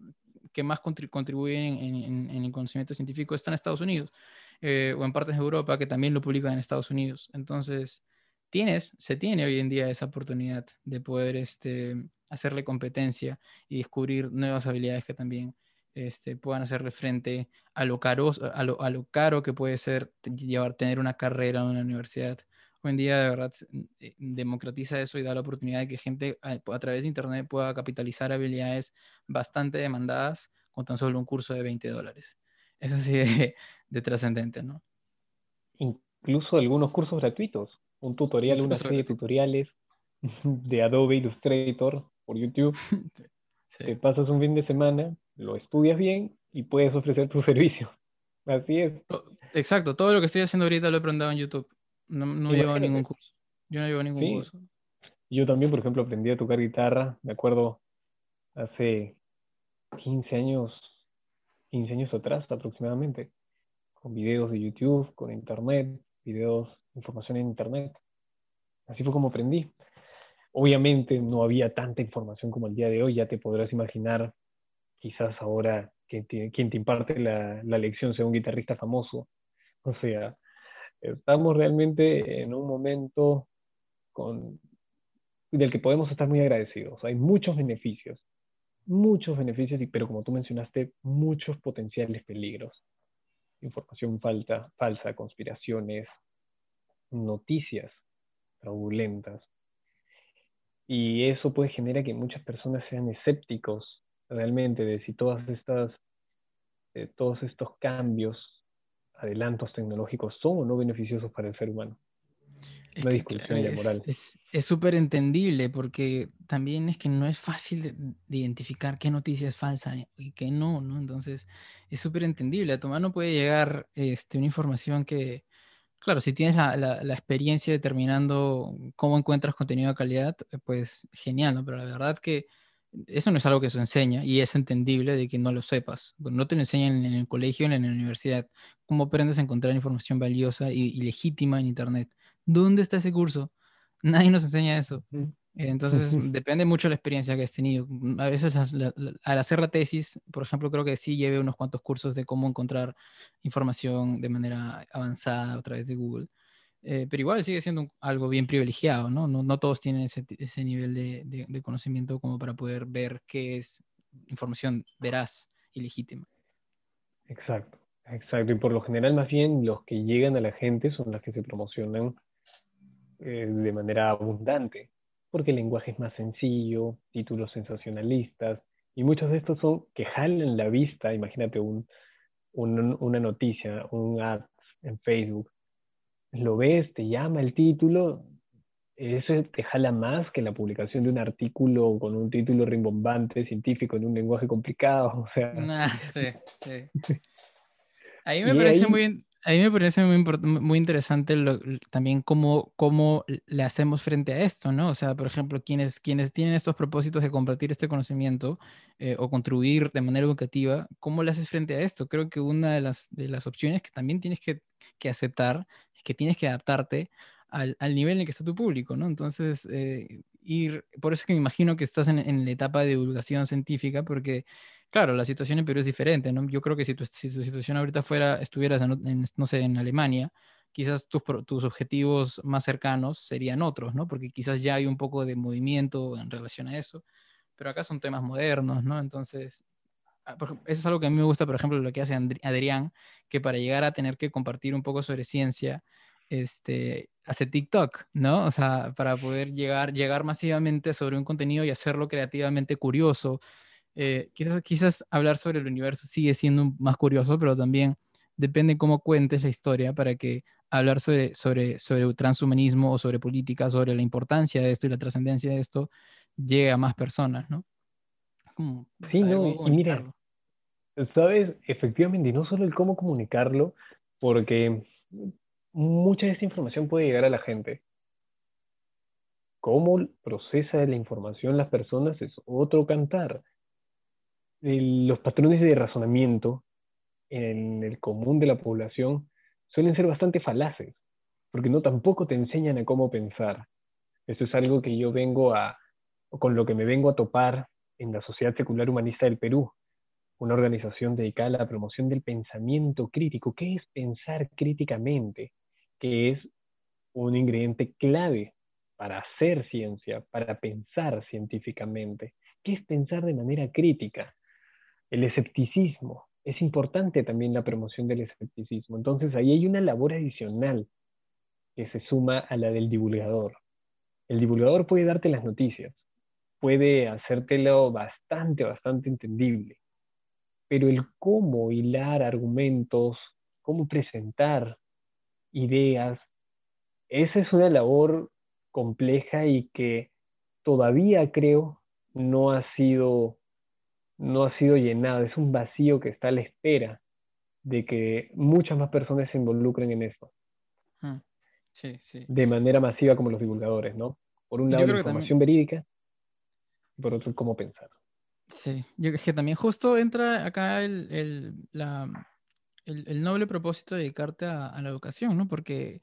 que más contribuyen en, en, el conocimiento científico están en Estados Unidos eh, o en partes de Europa que también lo publican en Estados Unidos. Entonces, tienes, se tiene hoy en día esa oportunidad de poder este, hacerle competencia y descubrir nuevas habilidades que también este, puedan hacerle frente a lo, caro, a, lo, caro que puede ser llevar, tener una carrera en una universidad. Hoy en día, de verdad, eh, democratiza eso y da la oportunidad de que gente a, través de Internet pueda capitalizar habilidades bastante demandadas con tan solo un curso de 20 dólares. Es así de trascendente, ¿no? Incluso algunos cursos gratuitos, un tutorial, una serie de tutoriales de Adobe Illustrator por YouTube. Te pasas un fin de semana lo estudias bien y puedes ofrecer tu servicio. Así es. Exacto, todo lo que estoy haciendo ahorita lo he aprendido en YouTube. No, no llevo ningún curso. Yo no llevo ningún curso. Yo también, por ejemplo, aprendí a tocar guitarra, me acuerdo, hace 15 años, 15 años atrás aproximadamente, con videos de YouTube, con internet, videos, información en internet. Así fue como aprendí. Obviamente no había tanta información como el día de hoy, ya te podrás imaginar quizás ahora quien te, quien te imparte la, la, lección sea un guitarrista famoso. O sea, estamos realmente en un momento con, del que podemos estar muy agradecidos. Hay muchos beneficios, muchos beneficios, pero como tú mencionaste, muchos potenciales peligros. Información falta, falsa, conspiraciones, noticias fraudulentas. Y eso puede generar que muchas personas sean escépticos realmente de si todas estas, eh, todos estos cambios, adelantos tecnológicos son o no beneficiosos para el ser humano. Una discusión de moral. Es súper entendible porque también es que no es fácil de, identificar qué noticia es falsa y qué no, ¿no? Entonces es súper entendible. A tu mano puede llegar este, una información que, claro, si tienes la, la, la, experiencia determinando cómo encuentras contenido de calidad, pues genial, ¿no? Pero la verdad que eso no es algo que se enseña y es entendible de que no lo sepas. no te lo enseñan en el colegio ni en la universidad. ¿Cómo aprendes a encontrar información valiosa y, legítima en Internet? ¿Dónde está ese curso? Nadie nos enseña eso. Entonces, depende mucho de la experiencia que has tenido. A veces, al hacer la tesis, por ejemplo, creo que sí lleve unos cuantos cursos de cómo encontrar información de manera avanzada a través de Google. Eh, pero igual sigue siendo algo bien privilegiado, ¿no? No, no todos tienen ese, ese nivel de, de, conocimiento como para poder ver qué es información veraz y legítima. Exacto, exacto. Y por lo general, más bien, los que llegan a la gente son las que se promocionan eh, de manera abundante, porque el lenguaje es más sencillo, títulos sensacionalistas, y muchos de estos son que jalan la vista, imagínate un, un, una noticia, un ad en Facebook, lo ves, te llama el título, eso te jala más que la publicación de un artículo con un título rimbombante, científico, en un lenguaje complicado. O sea. sí, sí. A mí me parece muy, A mí me parece muy, muy interesante también cómo, cómo le hacemos frente a esto, ¿no? O sea, por ejemplo, quienes, quienes tienen estos propósitos de compartir este conocimiento eh, o contribuir de manera educativa, ¿cómo le haces frente a esto? Creo que una de las, de las opciones que también tienes que, que aceptar es que tienes que adaptarte al, al, nivel en el que está tu público, ¿no? Entonces, eh, ir, por eso es que me imagino que estás en, en la etapa de divulgación científica, porque Claro, la situación en Perú es diferente, ¿no? Yo creo que si tu, situación ahorita fuera, estuvieras en, no sé, en Alemania, quizás tus, tus objetivos más cercanos serían otros, ¿no? Porque quizás ya hay un poco de movimiento en relación a eso, pero acá son temas modernos, ¿no? Entonces, ah, eso es algo que a mí me gusta, por ejemplo, lo que hace Adrián, que para llegar a tener que compartir un poco sobre ciencia, este, hace TikTok, ¿no? O sea, para poder llegar, llegar masivamente sobre un contenido y hacerlo creativamente curioso, eh, quizás, quizás hablar sobre el universo sigue siendo más curioso, pero también depende cómo cuentes la historia para que hablar sobre, sobre, sobre transhumanismo o sobre política, sobre la importancia de esto y la trascendencia de esto, llegue a más personas, ¿no? sí, no, y mira, sabes, efectivamente, no solo el cómo comunicarlo, porque mucha de esta información puede llegar a la gente. Cómo procesa la información las personas es otro cantar los patrones de razonamiento en el común de la población suelen ser bastante falaces, porque no tampoco te enseñan a cómo pensar. Esto es algo que yo vengo a, con lo que me vengo a topar en la Sociedad Secular Humanista del Perú, una organización dedicada a la promoción del pensamiento crítico. ¿Qué es pensar críticamente? Que es un ingrediente clave para hacer ciencia, para pensar científicamente. ¿Qué es pensar de manera crítica? El escepticismo. Es importante también la promoción del escepticismo. Entonces ahí hay una labor adicional que se suma a la del divulgador. El divulgador puede darte las noticias, puede hacértelo bastante, bastante entendible, pero el cómo hilar argumentos, cómo presentar ideas, esa es una labor compleja y que todavía creo no ha sido no ha sido llenado, es un vacío que está a la espera de que muchas más personas se involucren en esto. Sí, sí. De manera masiva como los divulgadores, ¿no? Por un lado, la información verídica y por otro, cómo pensar. Sí, yo creo que también justo entra acá el, el, la, el, noble propósito de dedicarte a, a, la educación, ¿no? Porque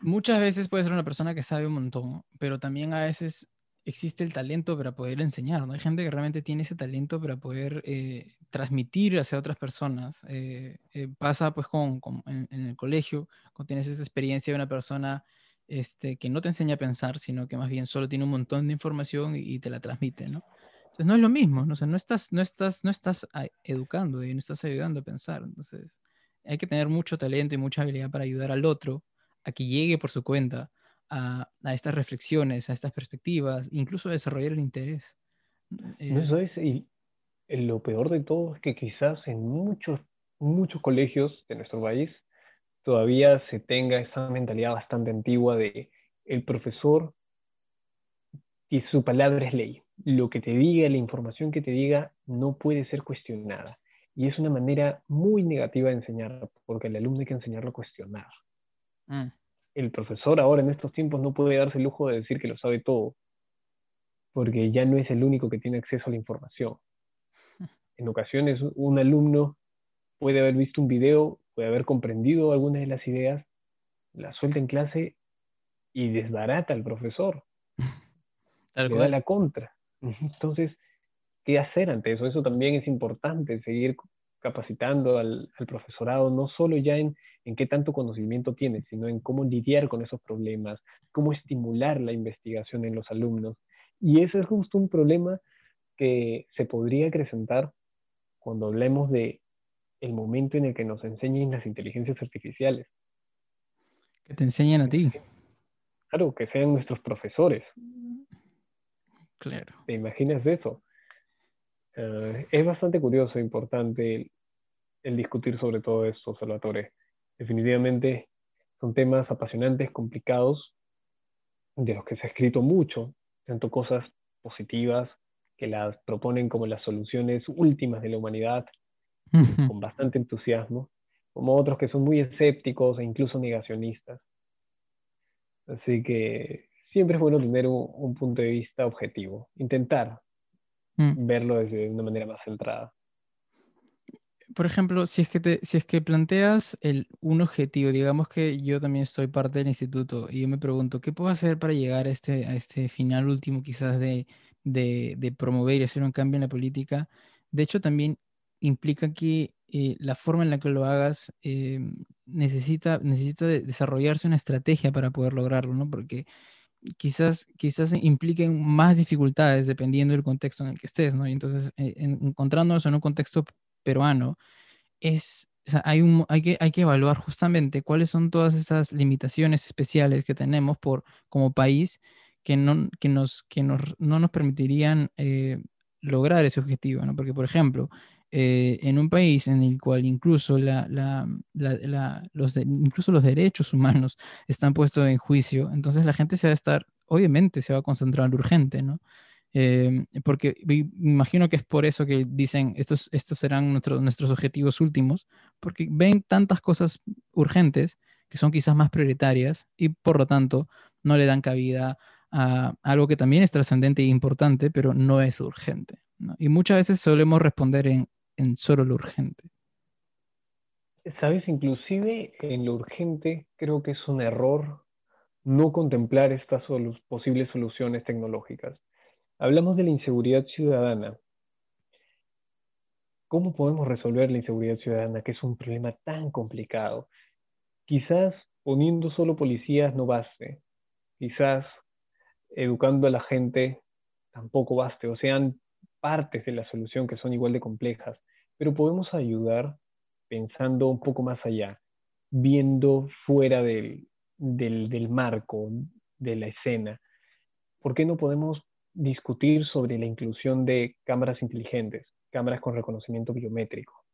muchas veces puedes ser una persona que sabe un montón, pero también a veces existe el talento para poder enseñar, ¿no? Hay gente que realmente tiene ese talento para poder eh, transmitir hacia otras personas. Eh, eh, pasa pues con, en, el colegio, cuando tienes esa experiencia de una persona este, que no te enseña a pensar, sino que más bien solo tiene un montón de información y, te la transmite, ¿no? Entonces no es lo mismo, ¿no? O sea, no estás, no estás, no estás educando y no estás ayudando a pensar. Entonces hay que tener mucho talento y mucha habilidad para ayudar al otro a que llegue por su cuenta a, estas reflexiones, a estas perspectivas, incluso desarrollar el interés. Eso eh, es, y lo peor de todo es que quizás en muchos, muchos colegios de nuestro país todavía se tenga esa mentalidad bastante antigua de el profesor y su palabra es ley. Lo que te diga, la información que te diga, no puede ser cuestionada. Y es una manera muy negativa de enseñar, porque al alumno hay que enseñarlo a cuestionar. Mm el profesor ahora en estos tiempos no puede darse el lujo de decir que lo sabe todo, porque ya no es el único que tiene acceso a la información. En ocasiones un alumno puede haber visto un video, puede haber comprendido algunas de las ideas, la suelta en clase y desbarata al profesor. Le da la contra. Entonces, ¿qué hacer ante eso? Eso también es importante, seguir capacitando al, profesorado, no solo ya en, en, qué tanto conocimiento tiene, sino en cómo lidiar con esos problemas, cómo estimular la investigación en los alumnos. Y ese es justo un problema que se podría acrecentar cuando hablemos de el momento en el que nos enseñen las inteligencias artificiales. Que te enseñen a ti. Claro, que sean nuestros profesores. Claro. ¿Te imaginas eso? Eh, es bastante curioso e importante el, discutir sobre todo esto, Salvatore. Definitivamente son temas apasionantes, complicados, de los que se ha escrito mucho, tanto cosas positivas que las proponen como las soluciones últimas de la humanidad, con bastante entusiasmo, como otros que son muy escépticos e incluso negacionistas. Así que siempre es bueno tener un, punto de vista objetivo, intentar mm. verlo desde una manera más centrada por ejemplo, si es que, te, si es que planteas el, un objetivo, digamos que yo también estoy parte del instituto y yo me pregunto, ¿qué puedo hacer para llegar a este, a este final último quizás de, de, de promover y hacer un cambio en la política? De hecho, también implica que eh, la forma en la que lo hagas eh, necesita, necesita desarrollarse una estrategia para poder lograrlo, ¿no? Porque quizás, quizás impliquen más dificultades dependiendo del contexto en el que estés, ¿no? Y entonces, eh, encontrándonos en un contexto peruano, es, hay, un, hay, que, hay que evaluar justamente cuáles son todas esas limitaciones especiales que tenemos por, como país que no, que nos, que nos, no nos permitirían eh, lograr ese objetivo, ¿no? Porque, por ejemplo, eh, en un país en el cual incluso, la, la, la, los incluso los derechos humanos están puestos en juicio, entonces la gente se va a estar, obviamente se va a concentrar en lo urgente, ¿no? Em, porque imagino que es por eso que dicen estos, estos serán nuestros nuestros objetivos últimos, porque ven tantas cosas urgentes que son quizás más prioritarias y por lo tanto no le dan cabida a algo que también es trascendente e importante, pero no es urgente. Y muchas veces solemos responder en, en solo lo urgente. Sabes, inclusive en lo urgente creo que es un error no contemplar estas posibles soluciones tecnológicas. Hablamos de la inseguridad ciudadana. ¿Cómo podemos resolver la inseguridad ciudadana, que es un problema tan complicado? Quizás poniendo solo policías no baste. Quizás educando a la gente tampoco baste, o sean partes de la solución que son igual de complejas, pero podemos ayudar pensando un poco más allá, viendo fuera del, del, marco, de la escena. ¿Por qué no podemos discutir sobre la inclusión de cámaras inteligentes, cámaras con reconocimiento biométrico,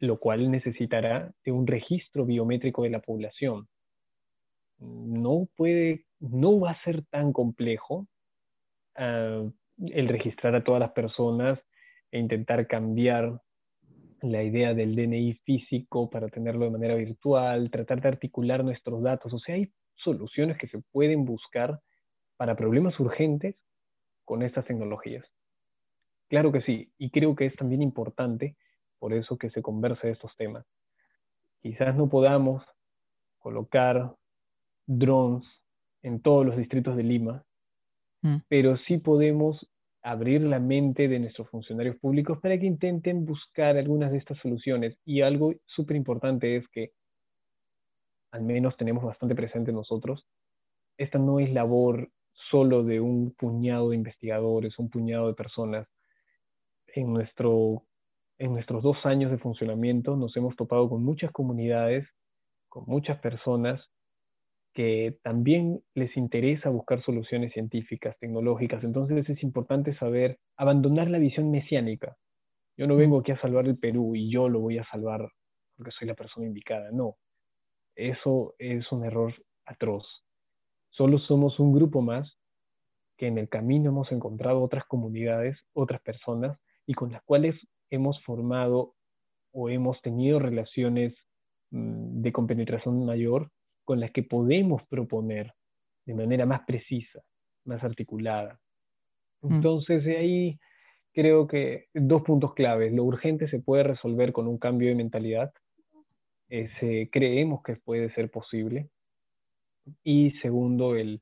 lo cual necesitará de un registro biométrico de la población. No puede, no va a ser tan complejo ah, el registrar a todas las personas e intentar cambiar la idea del DNI físico para tenerlo de manera virtual, tratar de articular nuestros datos. O sea, hay soluciones que se pueden buscar para problemas urgentes con estas tecnologías. Claro que sí, y creo que es también importante por eso que se converse de estos temas. Quizás no podamos colocar drones en todos los distritos de Lima, mm. pero sí podemos abrir la mente de nuestros funcionarios públicos para que intenten buscar algunas de estas soluciones. Y algo súper importante es que, al menos tenemos bastante presente nosotros, esta no es labor solo de un puñado de investigadores, un puñado de personas. En, nuestro, en nuestros dos años de funcionamiento nos hemos topado con muchas comunidades, con muchas personas que también les interesa buscar soluciones científicas, tecnológicas. Entonces es importante saber abandonar la visión mesiánica. Yo no vengo aquí a salvar el Perú y yo lo voy a salvar porque soy la persona indicada. No, eso es un error atroz. Solo somos un grupo más que en el camino hemos encontrado otras comunidades, otras personas y con las cuales hemos formado o hemos tenido relaciones mm, de compenetración mayor con las que podemos proponer de manera más precisa, más articulada. Mm. Entonces, de ahí creo que dos puntos claves. Lo urgente se puede resolver con un cambio de mentalidad. creemos que puede ser posible. Y segundo, el,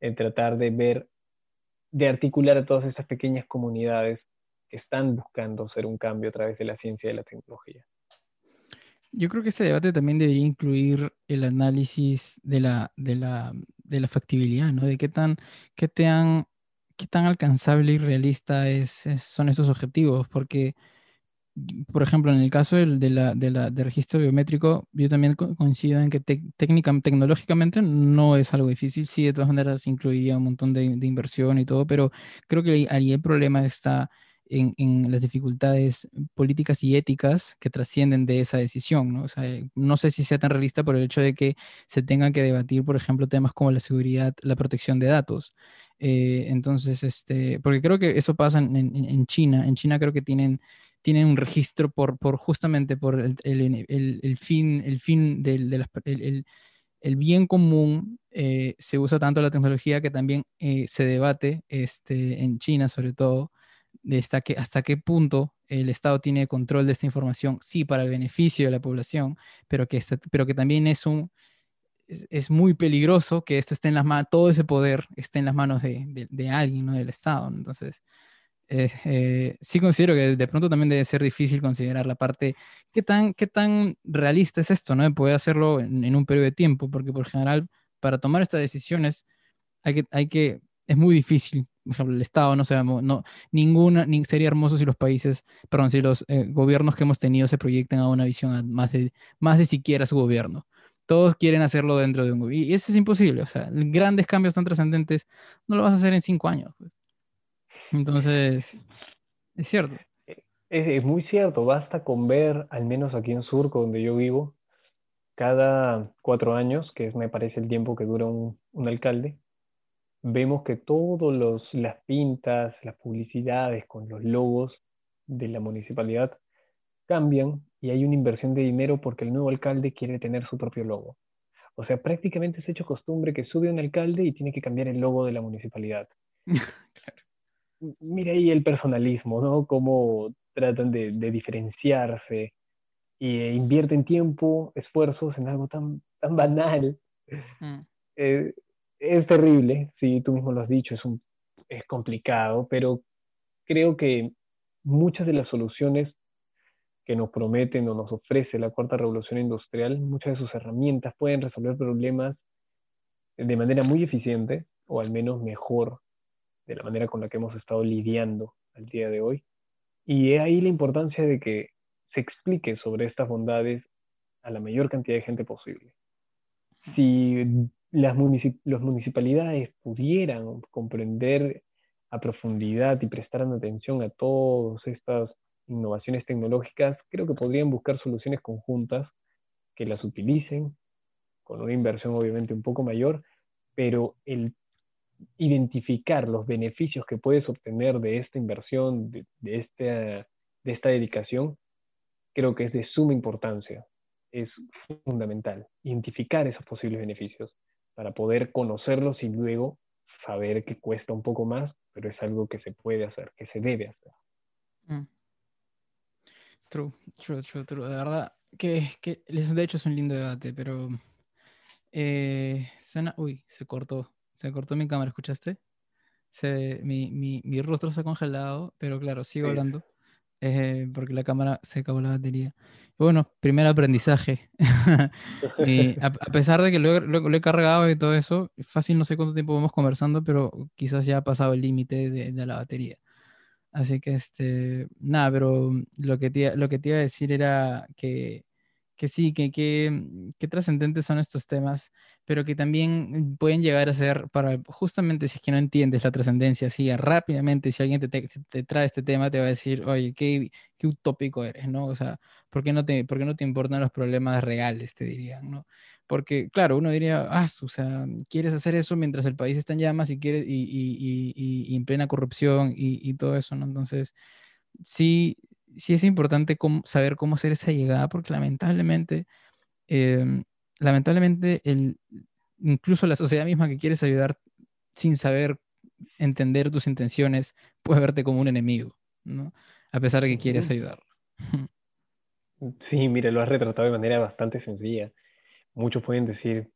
el tratar de ver de articular a todas esas pequeñas comunidades que están buscando hacer un cambio a través de la ciencia y la tecnología. Yo creo que ese debate también debería incluir el análisis de la, de la, de la factibilidad, ¿no? De qué tan, qué tan, qué tan alcanzable y realista es, son esos objetivos, porque por ejemplo, en el caso del, de la, de la, registro biométrico, yo también coincido en que tecnológicamente no es algo difícil. Sí, de todas maneras incluiría un montón de, de inversión y todo, pero creo que ahí el problema está en, en, las dificultades políticas y éticas que trascienden de esa decisión. ¿no? O sea, no sé si sea tan realista por el hecho de que se tengan que debatir, por ejemplo, temas como la seguridad, la protección de datos. Eh, entonces, este, porque creo que eso pasa en, en, China. En China creo que tienen tienen un registro por, por justamente por el, el, fin, el fin del de el, el, bien común. Eh, se usa tanto la tecnología que también eh, se debate este, en China, sobre todo, de hasta, que, hasta qué punto el Estado tiene control de esta información, sí, para el beneficio de la población, pero que, pero que también es un, es, muy peligroso que esto esté en las manos, todo ese poder esté en las manos de, de, alguien, ¿no? Del Estado. Entonces, eh, eh, sí considero que de pronto también debe ser difícil considerar la parte, ¿qué tan, qué tan realista es esto, ¿no? De hacerlo en, un periodo de tiempo, porque por general, para tomar estas decisiones, hay que, hay que, es muy difícil. Por ejemplo, el Estado, no sabemos, no, ninguna, ni, sería hermoso si los países, perdón, si los eh, gobiernos que hemos tenido se proyectan a una visión más de, más de siquiera su gobierno todos quieren hacerlo dentro de un gobierno. Y eso es imposible. O sea, grandes cambios tan trascendentes no lo vas a hacer en cinco años. Pues. Entonces, es cierto. Es, muy cierto. Basta con ver, al menos aquí en Surco, donde yo vivo, cada cuatro años, que es, me parece el tiempo que dura un, un alcalde, vemos que todas las pintas, las publicidades con los logos de la municipalidad cambian y hay una inversión de dinero porque el nuevo alcalde quiere tener su propio logo. O sea, prácticamente es hecho costumbre que sube un alcalde y tiene que cambiar el logo de la municipalidad. Mira ahí el personalismo, ¿no? Cómo tratan de, diferenciarse e invierten tiempo, esfuerzos en algo tan, tan banal. Mm. Eh, es terrible, sí, tú mismo lo has dicho, es, un, es complicado, pero creo que muchas de las soluciones que nos prometen o nos ofrece la cuarta revolución industrial, muchas de sus herramientas pueden resolver problemas de manera muy eficiente o al menos mejor de la manera con la que hemos estado lidiando al día de hoy. Y es ahí la importancia de que se explique sobre estas bondades a la mayor cantidad de gente posible. Si las municipalidades pudieran comprender a profundidad y prestaran atención a todas estas innovaciones tecnológicas, creo que podrían buscar soluciones conjuntas que las utilicen, con una inversión obviamente un poco mayor, pero el identificar los beneficios que puedes obtener de esta inversión, de, esta, de esta dedicación, creo que es de suma importancia, es fundamental, identificar esos posibles beneficios para poder conocerlos y luego saber que cuesta un poco más, pero es algo que se puede hacer, que se debe hacer. Mm. True, true, true, true. De verdad, que, que de hecho es un lindo debate, pero eh, uy, se cortó, se cortó mi cámara, ¿escuchaste? Se, mi, mi, mi, rostro se ha congelado, pero claro, sigo hablando eh, porque la cámara se acabó la batería. bueno, primer aprendizaje. a, pesar de que lo, lo, he cargado y todo eso, fácil no sé cuánto tiempo vamos conversando, pero quizás ya ha pasado el límite de, de la batería. Así que, este, nada, pero lo que te, lo que te iba a decir era que, que sí, que, que, trascendentes son estos temas, pero que también pueden llegar a ser para, justamente si es que no entiendes la trascendencia, así rápidamente, si alguien te, te, trae este tema, te va a decir, oye, qué, qué utópico eres, ¿no? O sea, ¿por qué no te, por qué no te importan los problemas reales, te dirían, ¿no? Porque, claro, uno diría, ah, o sea, quieres hacer eso mientras el país está en llamas y, quiere, y, y, y, en plena corrupción y, todo eso, ¿no? Entonces, sí, sí es importante saber cómo hacer esa llegada, porque lamentablemente, em, lamentablemente, el, incluso la sociedad misma que quieres ayudar sin saber entender tus intenciones, puede verte como un enemigo, ¿no? A pesar de que quieres ayudar. Sí, mire, lo has retratado de manera bastante sencilla muchos pueden decir,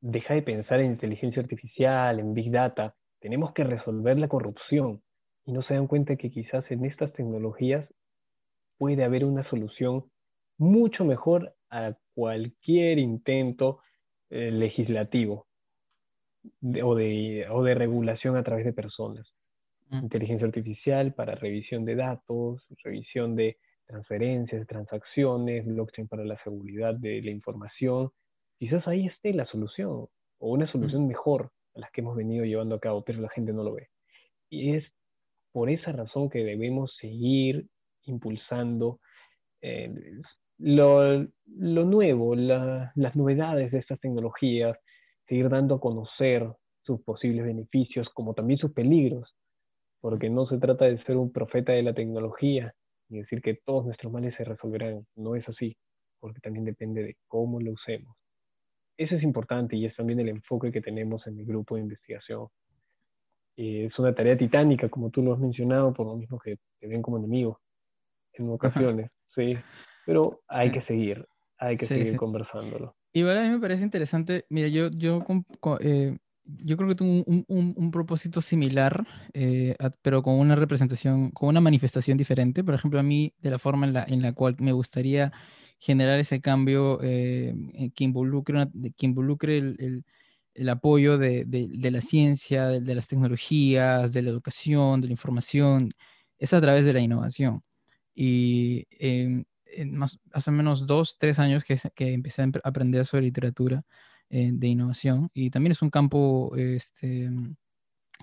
deja de pensar en inteligencia artificial, en big data, tenemos que resolver la corrupción. Y no se dan cuenta que quizás en estas tecnologías puede haber una solución mucho mejor a cualquier intento eh, legislativo o, de, o, de, regulación a través de personas. Mm. Inteligencia artificial para revisión de datos, revisión de transferencias, transacciones, blockchain para la seguridad de la información, quizás ahí esté la solución o una solución mejor a las que hemos venido llevando a cabo, pero la gente no lo ve. Y es por esa razón que debemos seguir impulsando eh, lo, nuevo, las novedades de estas tecnologías, seguir dando a conocer sus posibles beneficios como también sus peligros, porque no se trata de ser un profeta de la tecnología, ni decir que todos nuestros males se resolverán. No es así, porque también depende de cómo lo usemos. Eso es importante y es también el enfoque que tenemos en el grupo de investigación. es una tarea titánica, como tú lo has mencionado, por lo mismo que te ven como enemigo en ocasiones, sí. Pero hay que seguir, hay que seguir conversándolo. Igual a mí me parece interesante, mira, yo, yo eh, yo creo que tengo un, un, propósito similar, eh, pero con una representación, con una manifestación diferente. Por ejemplo, a mí, de la forma en la, en la cual me gustaría generar ese cambio eh, que involucre, que involucre el, el, el apoyo de, de, de, la ciencia, de, de, las tecnologías, de la educación, de la información, es a través de la innovación. Y en más, hace menos dos, tres años que, que empecé a aprender sobre literatura eh, de innovación y también es un campo este,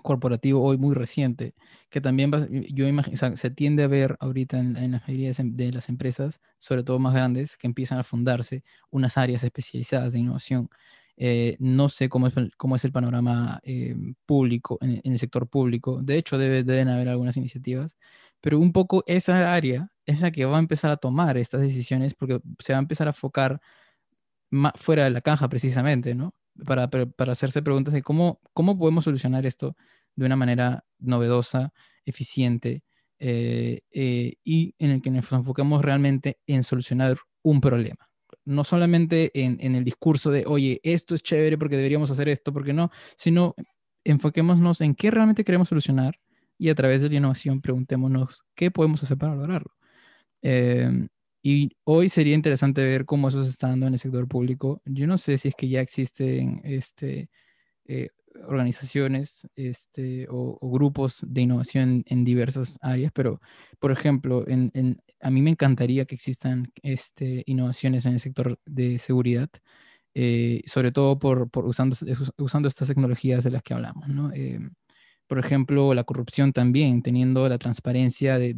corporativo hoy muy reciente, que también yo imagino, se tiende a ver ahorita en, la mayoría de las empresas, sobre todo más grandes, que empiezan a fundarse unas áreas especializadas de innovación. Eh, no sé cómo es, cómo es el panorama eh, público, en, el sector público. De hecho, debe, deben haber algunas iniciativas, pero un poco esa área es la que va a empezar a tomar estas decisiones porque se va a empezar a focar fuera de la caja precisamente, ¿no? Para, para, hacerse preguntas de cómo, cómo podemos solucionar esto de una manera novedosa, eficiente eh, eh, y en el que nos enfoquemos realmente en solucionar un problema. No solamente en, en, el discurso de, oye, esto es chévere porque deberíamos hacer esto, porque no, sino enfoquémonos en qué realmente queremos solucionar y a través de la innovación preguntémonos qué podemos hacer para lograrlo. Eh, y hoy sería interesante ver cómo eso se está dando en el sector público. Yo no sé si es que ya existen este, eh, organizaciones este, o, grupos de innovación en diversas áreas, pero, por ejemplo, en, en, a mí me encantaría que existan este, innovaciones en el sector de seguridad, eh, sobre todo por, por, usando, usando estas tecnologías de las que hablamos. ¿no? Por ejemplo, la corrupción también, teniendo la transparencia de,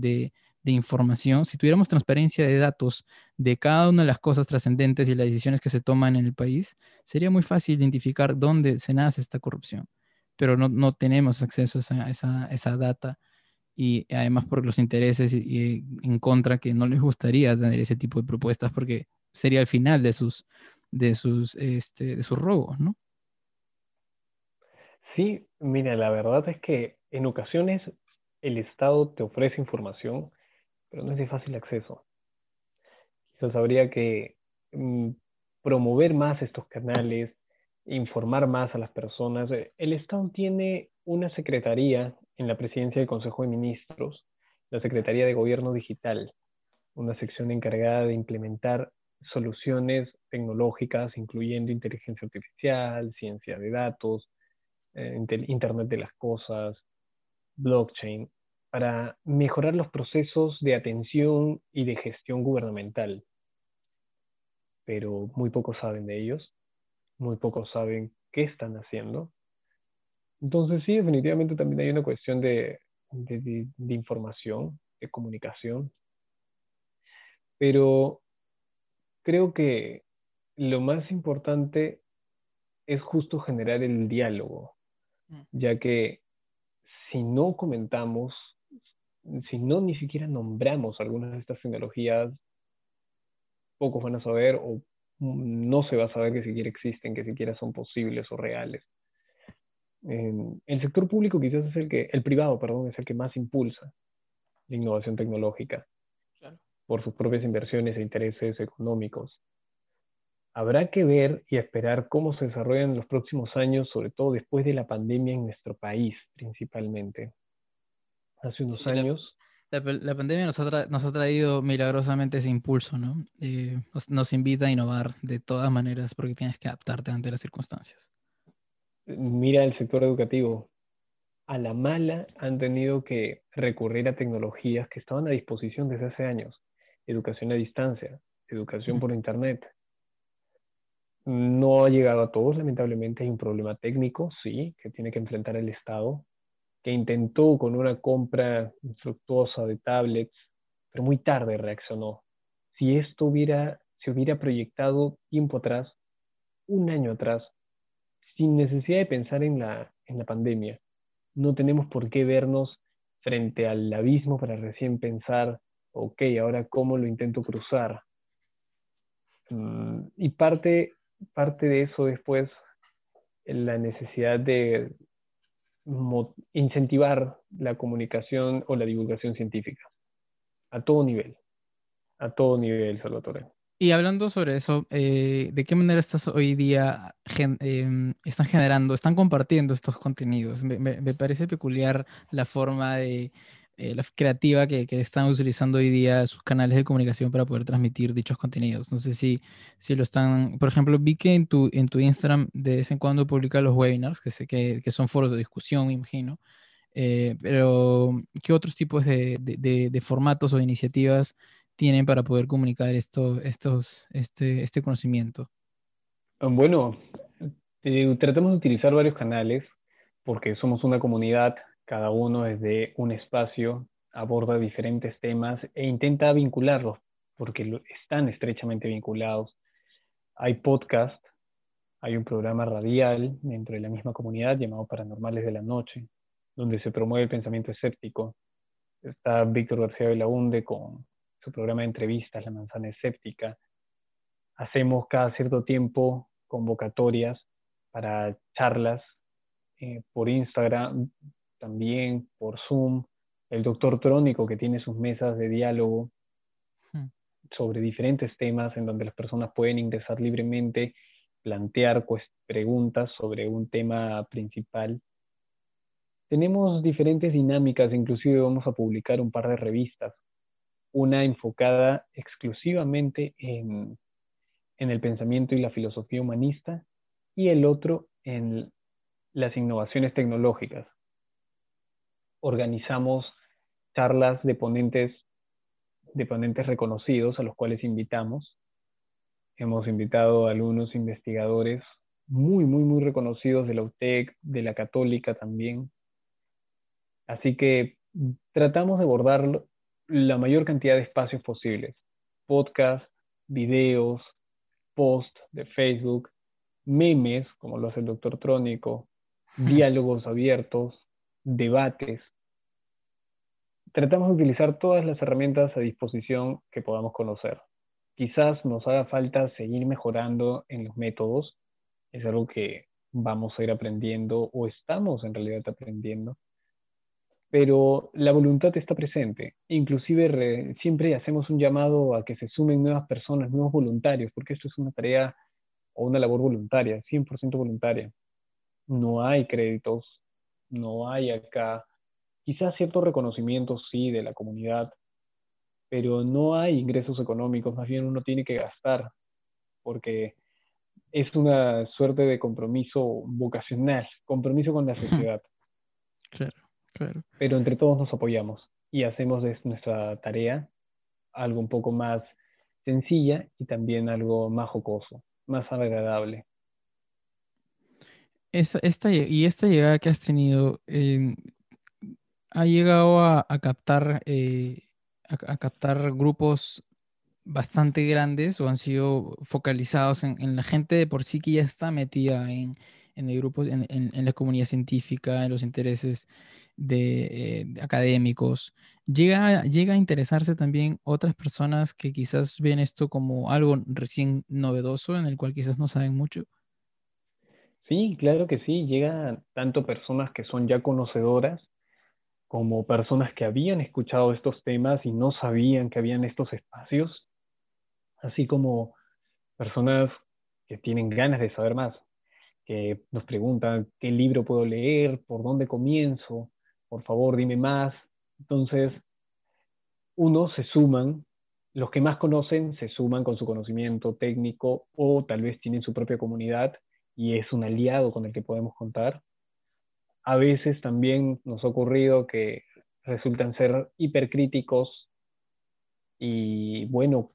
de información, si tuviéramos transparencia de datos de cada una de las cosas trascendentes y las decisiones que se toman en el país, sería muy fácil identificar dónde se nace esta corrupción. Pero no, no tenemos acceso a esa, esa, data y además por los intereses en contra que no les gustaría tener ese tipo de propuestas porque sería el final de sus, de sus, este, de sus robos, ¿no? Sí, mira, la verdad es que en ocasiones el Estado te ofrece información pero no es de fácil acceso. Quizás habría que mm, promover más estos canales, informar más a las personas. Eh, el Estado tiene una secretaría en la presidencia del Consejo de Ministros, la Secretaría de Gobierno Digital, una sección encargada de implementar soluciones tecnológicas, incluyendo inteligencia artificial, ciencia de datos, Internet de las Cosas, blockchain para mejorar los procesos de atención y de gestión gubernamental. Pero muy pocos saben de ellos, muy pocos saben qué están haciendo. Entonces sí, definitivamente también hay una cuestión de, de, información, de comunicación. Pero creo que lo más importante es justo generar el diálogo. Ya que si no comentamos si no ni siquiera nombramos algunas de estas tecnologías, pocos van a saber o no se va a saber que siquiera existen, que siquiera son posibles o reales. el sector público quizás es el que, el privado, perdón, es el que más impulsa la innovación tecnológica por sus propias inversiones e intereses económicos. Habrá que ver y esperar cómo se desarrollan en los próximos años, sobre todo después de la pandemia en nuestro país principalmente hace unos años. La, pandemia nos ha, traído milagrosamente ese impulso, ¿no? Eh, nos, invita a innovar de todas maneras porque tienes que adaptarte ante las circunstancias. Mira el sector educativo. A la mala han tenido que recurrir a tecnologías que estaban a disposición desde hace años. Educación a distancia, educación por Internet. No ha llegado a todos, lamentablemente hay un problema técnico, sí, que tiene que enfrentar el Estado, que intentó con una compra infructuosa de tablets, pero muy tarde reaccionó. Si esto hubiera, se hubiera proyectado tiempo atrás, un año atrás, sin necesidad de pensar en la, en la pandemia, no tenemos por qué vernos frente al abismo para recién pensar ok, ahora cómo lo intento cruzar. Mm, y parte, parte de eso después la necesidad de incentivar la comunicación o la divulgación científica a todo nivel, a todo nivel, Salvatore. Y hablando sobre eso, eh, ¿de qué manera estás hoy día em, están generando, están compartiendo estos contenidos? me, parece peculiar la forma de, eh, la creativa que, que, están utilizando hoy día sus canales de comunicación para poder transmitir dichos contenidos. No sé si, lo están, por ejemplo, vi que en tu, en tu Instagram de vez en cuando publica los webinars, que sé que, que son foros de discusión, me imagino, eh, pero ¿qué otros tipos de, de, de, formatos o iniciativas tienen para poder comunicar esto, estos, este, este conocimiento? Bueno, eh, tratamos de utilizar varios canales porque somos una comunidad cada uno desde un espacio aborda diferentes temas e intenta vincularlos, porque están estrechamente vinculados. Hay podcast, hay un programa radial dentro de la misma comunidad llamado Paranormales de la Noche, donde se promueve el pensamiento escéptico. Está Víctor García de la Hunde con su programa de entrevistas, La Manzana Escéptica. Hacemos cada cierto tiempo convocatorias para charlas eh, por Instagram, también por Zoom, el doctor Trónico que tiene sus mesas de diálogo hmm. sobre diferentes temas en donde las personas pueden ingresar libremente, plantear pues, preguntas sobre un tema principal. Tenemos diferentes dinámicas, inclusive vamos a publicar un par de revistas, una enfocada exclusivamente en, en el pensamiento y la filosofía humanista y el otro en las innovaciones tecnológicas organizamos charlas de ponentes, de ponentes reconocidos a los cuales invitamos. Hemos invitado a algunos investigadores muy, muy, muy reconocidos de la UTEC, de la Católica también. Así que tratamos de abordar la mayor cantidad de espacios posibles. Podcast, videos, posts de Facebook, memes, como lo hace el doctor Trónico, diálogos abiertos, debates. Tratamos de utilizar todas las herramientas a disposición que podamos conocer. Quizás nos haga falta seguir mejorando en los métodos, es algo que vamos a ir aprendiendo o estamos en realidad aprendiendo, pero la voluntad está presente. Inclusive siempre hacemos un llamado a que se sumen nuevas personas, nuevos voluntarios, porque esto es una tarea o una labor voluntaria, 100% voluntaria. No hay créditos, no hay acá. Quizás cierto reconocimiento sí de la comunidad, pero no hay ingresos económicos, más bien uno tiene que gastar, porque es una suerte de compromiso vocacional, compromiso con la sociedad. Claro, claro. Pero entre todos nos apoyamos y hacemos de nuestra tarea algo un poco más sencilla y también algo más jocoso, más agradable esta, y esta llegada que has tenido, ¿ha llegado a, captar, eh, a, captar grupos bastante grandes o han sido focalizados en, la gente de por sí que ya está metida en, el grupo, en, la comunidad científica, en los intereses de, eh, académicos? ¿Llega, ¿Llega a interesarse también otras personas que quizás ven esto como algo recién novedoso en el cual quizás no saben mucho? Sí, claro que sí. Llegan tanto personas que son ya conocedoras como personas que habían escuchado estos temas y no sabían que habían estos espacios, así como personas que tienen ganas de saber más, que nos preguntan qué libro puedo leer, por dónde comienzo, por favor dime más. Entonces, uno se suman, los que más conocen se suman con su conocimiento técnico o tal vez tienen su propia comunidad y es un aliado con el que podemos contar. A veces también nos ha ocurrido que resultan ser hipercríticos y bueno,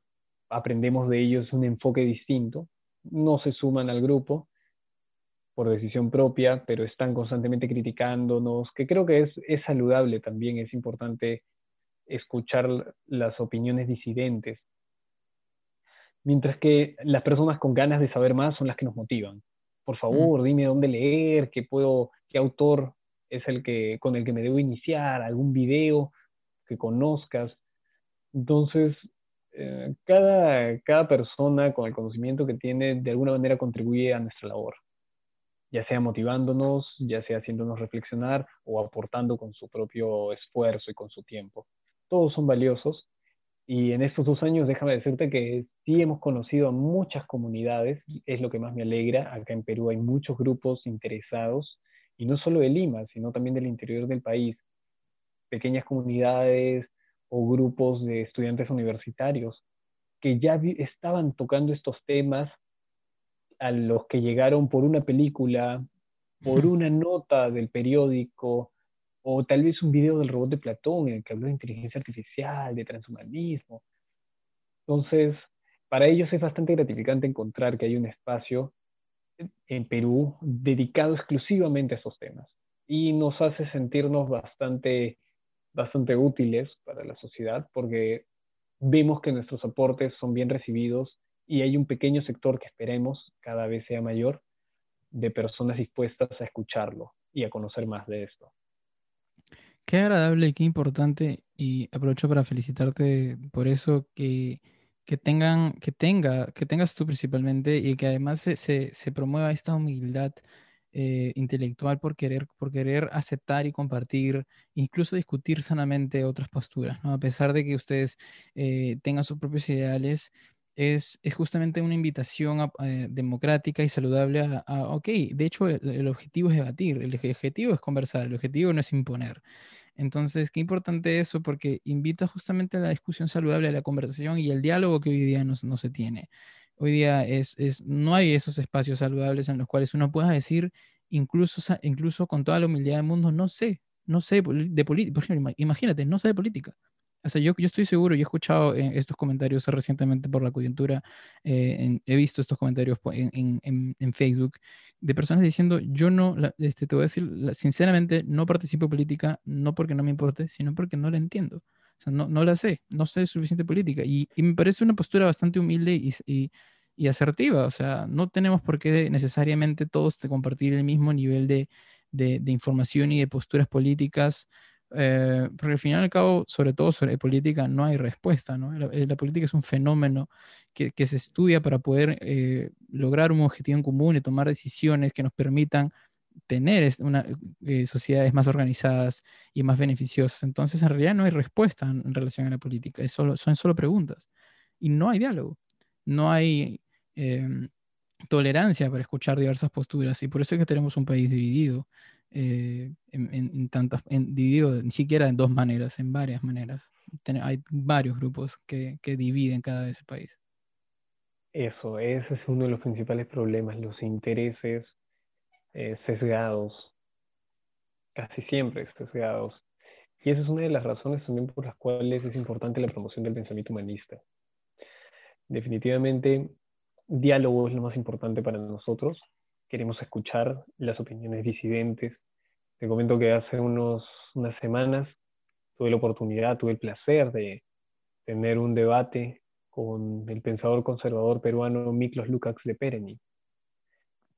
aprendemos de ellos un enfoque distinto. No se suman al grupo por decisión propia, pero están constantemente criticándonos, que creo que es, es saludable también, es importante escuchar las opiniones disidentes. Mientras que las personas con ganas de saber más son las que nos motivan por favor, dime dónde leer, qué puedo, qué autor es el que con el que me debo iniciar, algún video que conozcas. Entonces, eh, cada, cada persona con el conocimiento que tiene de alguna manera contribuye a nuestra labor, ya sea motivándonos, ya sea haciéndonos reflexionar o aportando con su propio esfuerzo y con su tiempo. Todos son valiosos y en estos dos años déjame decirte que sí hemos conocido a muchas comunidades, es lo que más me alegra. Acá en Perú hay muchos grupos interesados, y no solo de Lima, sino también del interior del país. Pequeñas comunidades o grupos de estudiantes universitarios que ya estaban tocando estos temas a los que llegaron por una película, por una nota del periódico, o tal vez un video del robot de Platón en el que habló de inteligencia artificial, de transhumanismo. Entonces, para ellos es bastante gratificante encontrar que hay un espacio en Perú dedicado exclusivamente a esos temas y nos hace sentirnos bastante, bastante útiles para la sociedad porque vemos que nuestros aportes son bien recibidos y hay un pequeño sector que esperemos cada vez sea mayor de personas dispuestas a escucharlo y a conocer más de esto. Qué agradable y qué importante, y aprovecho para felicitarte por eso, que, que tengan, que tenga, que tengas tú principalmente, y que además se, se, promueva esta humildad eh, intelectual por querer, por querer aceptar y compartir, incluso discutir sanamente otras posturas, ¿no? A pesar de que ustedes eh, tengan sus propios ideales, es, es, justamente una invitación eh, democrática y saludable a, ok, de hecho el, objetivo es debatir, el objetivo es conversar, el objetivo no es imponer. Entonces, qué importante eso porque invita justamente a la discusión saludable, a la conversación y el diálogo que hoy día no, no se tiene. Hoy día es, es, no hay esos espacios saludables en los cuales uno pueda decir, incluso, incluso con toda la humildad del mundo, no sé, no sé de política. Por ejemplo, imagínate, no sé de política. O sea, yo, yo estoy seguro, yo he escuchado eh, estos comentarios recientemente por la coyuntura, eh, he visto estos comentarios en, en, en, Facebook de personas diciendo, yo no, este, te voy a decir, sinceramente, no participo en política, no porque no me importe, sino porque no la entiendo. O sea, no, no la sé, no sé suficiente política. Y, y me parece una postura bastante humilde y, y, y, asertiva. O sea, no tenemos por qué necesariamente todos compartir el mismo nivel de, de, de información y de posturas políticas eh, porque al final y al cabo, sobre todo sobre política, no hay respuesta, ¿no? La, eh, política es un fenómeno que, que se estudia para poder eh, lograr un objetivo en común y tomar decisiones que nos permitan tener una, sociedades más organizadas y más beneficiosas. Entonces, en realidad no hay respuesta en, relación a la política, es solo, son solo preguntas. Y no hay diálogo, no hay em, tolerancia para escuchar diversas posturas. Y por eso es que tenemos un país dividido. Eh, en, tantas, dividido ni siquiera en dos maneras, en varias maneras. hay varios grupos que, que, dividen cada vez el país. Eso, ese es uno de los principales problemas, los intereses eh, sesgados, casi siempre sesgados. Y esa es una de las razones también por las cuales es importante la promoción del pensamiento humanista. Definitivamente, diálogo es lo más importante para nosotros. Queremos escuchar las opiniones disidentes, te comento que hace unos, unas semanas tuve la oportunidad, tuve el placer de tener un debate con el pensador conservador peruano Miklos Lukács de Pereni.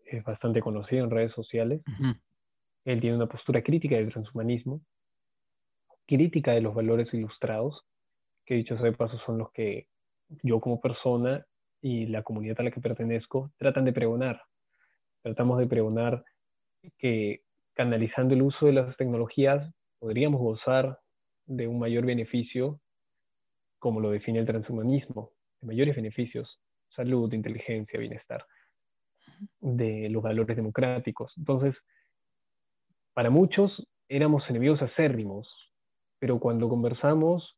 Es bastante conocido en redes sociales. Él tiene una postura crítica del transhumanismo, crítica de los valores ilustrados, que dicho sea de paso son los que yo como persona y la comunidad a la que pertenezco tratan de pregonar. Tratamos de pregonar que canalizando el uso de las tecnologías, podríamos gozar de un mayor beneficio, como lo define el transhumanismo, de mayores beneficios, salud, inteligencia, bienestar, de los valores democráticos. Entonces, para muchos éramos enemigos acérrimos, pero cuando conversamos,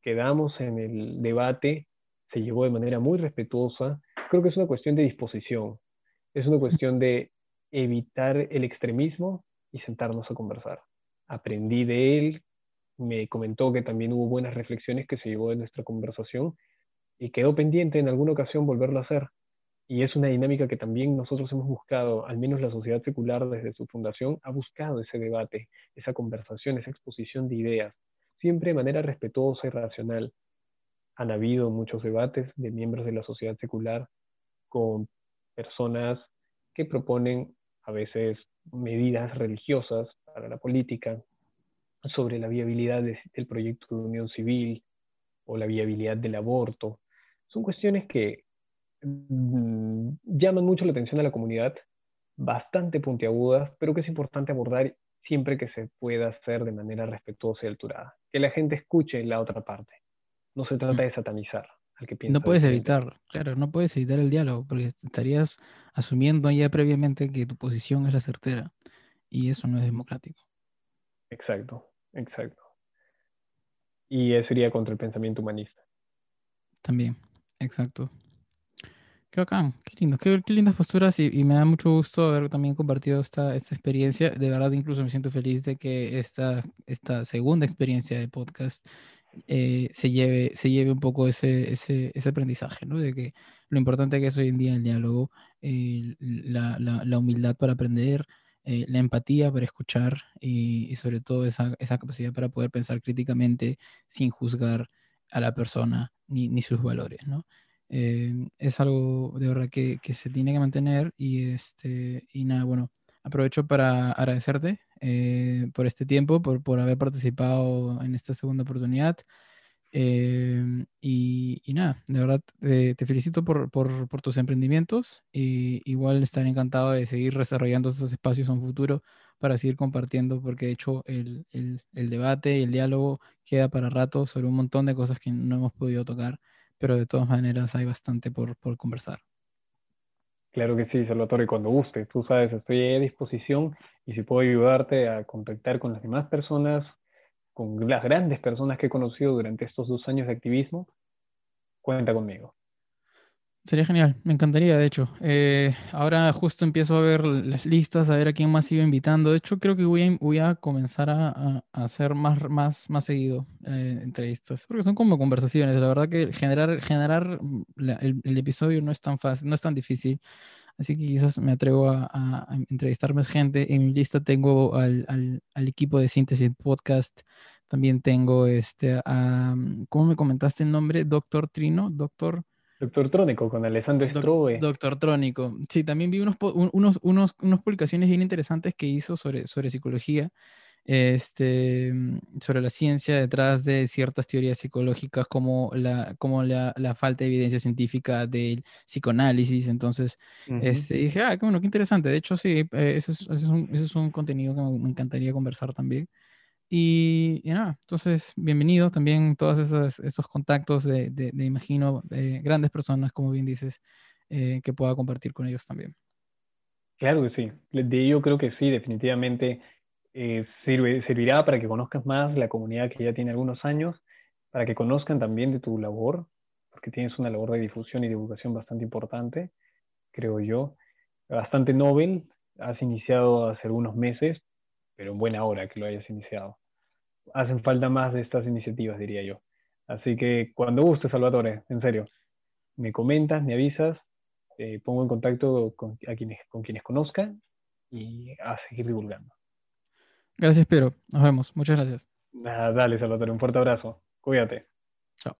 quedamos en el debate, se llevó de manera muy respetuosa. Creo que es una cuestión de disposición, es una cuestión de evitar el extremismo y sentarnos a conversar. Aprendí de él, me comentó que también hubo buenas reflexiones que se llevó de nuestra conversación y quedó pendiente en alguna ocasión volverlo a hacer. Y es una dinámica que también nosotros hemos buscado, al menos la sociedad secular desde su fundación ha buscado ese debate, esa conversación, esa exposición de ideas, siempre de manera respetuosa y racional. Han habido muchos debates de miembros de la sociedad secular con personas que proponen a veces medidas religiosas para la política, sobre la viabilidad del proyecto de unión civil o la viabilidad del aborto. Son cuestiones que mm, llaman mucho la atención a la comunidad, bastante puntiagudas, pero que es importante abordar siempre que se pueda hacer de manera respetuosa y alturada. Que la gente escuche la otra parte. No se trata de satanizar al que piensa. No puedes evitar, claro, no puedes evitar el diálogo, porque estarías asumiendo ya previamente que tu posición es la certera. Y eso no es democrático. Exacto, exacto. Y eso sería contra el pensamiento humanista. También, exacto. Qué bacán, qué lindo, qué, lindas posturas y, me da mucho gusto haber también compartido esta, esta experiencia. De verdad, incluso me siento feliz de que esta, esta segunda experiencia de podcast eh, se, lleve, se lleve un poco ese, ese, ese, aprendizaje, ¿no? De que lo importante que es hoy en día el diálogo, la, la, la, humildad para aprender, eh, la empatía para escuchar y, sobre todo esa, esa, capacidad para poder pensar críticamente sin juzgar a la persona ni, ni sus valores, ¿no? Eh, es algo de verdad que, que, se tiene que mantener y, este, y nada, bueno, aprovecho para agradecerte eh, por este tiempo, por, por, haber participado en esta segunda oportunidad. Eh, y, y, nada, de verdad te felicito por, por, por, tus emprendimientos y igual estaré encantado de seguir desarrollando estos espacios en futuro para seguir compartiendo, porque de hecho el, el, el debate y el diálogo queda para rato sobre un montón de cosas que no hemos podido tocar pero de todas maneras hay bastante por, por conversar. Claro que sí, Salvatore, cuando guste. Tú sabes, estoy a disposición y si puedo ayudarte a contactar con las demás personas, con las grandes personas que he conocido durante estos dos años de activismo, cuenta conmigo. Sería genial, me encantaría, de hecho. Eh, ahora justo empiezo a ver las listas, a ver a quién más sigo invitando. De hecho, creo que voy a, voy a comenzar a, hacer más, más, más seguido eh, entrevistas, porque son como conversaciones. La verdad que generar, generar mm, el, episodio no es tan fácil, no es tan difícil. Así que quizás me atrevo a, entrevistar más gente. En mi lista tengo al, al, equipo de síntesis podcast. También tengo este, a, ¿cómo me comentaste el nombre? Doctor Trino, doctor... Doctor Trónico, con Alessandro Strobe. Doctor Trónico. Sí, también vi unos, unos, unos, unas publicaciones bien interesantes que hizo sobre, sobre psicología, este, sobre la ciencia detrás de ciertas teorías psicológicas como la, como la, la falta de evidencia científica del psicoanálisis. Entonces, este, dije, ah, qué bueno, qué interesante. De hecho, sí, eh, eso, es, eso, es un, eso es un contenido que me encantaría conversar también. Y, nada, entonces, bienvenidos también todos esos, esos contactos de, de, imagino, eh, grandes personas, como bien dices, eh, que pueda compartir con ellos también. Claro que sí, de yo creo que sí, definitivamente eh, sirve, servirá para que conozcas más la comunidad que ya tiene algunos años, para que conozcan también de tu labor, porque tienes una labor de difusión y divulgación bastante importante, creo yo, bastante novel, has iniciado hace algunos meses, pero en buena hora que lo hayas iniciado hacen falta más de estas iniciativas, diría yo. Así que cuando guste, Salvatore, en serio, me comentas, me avisas, eh, pongo en contacto con, a quienes, con quienes conozcan y a seguir divulgando. Gracias, Pedro. Nos vemos. Muchas gracias. Nada, dale, Salvatore, un fuerte abrazo. Cuídate.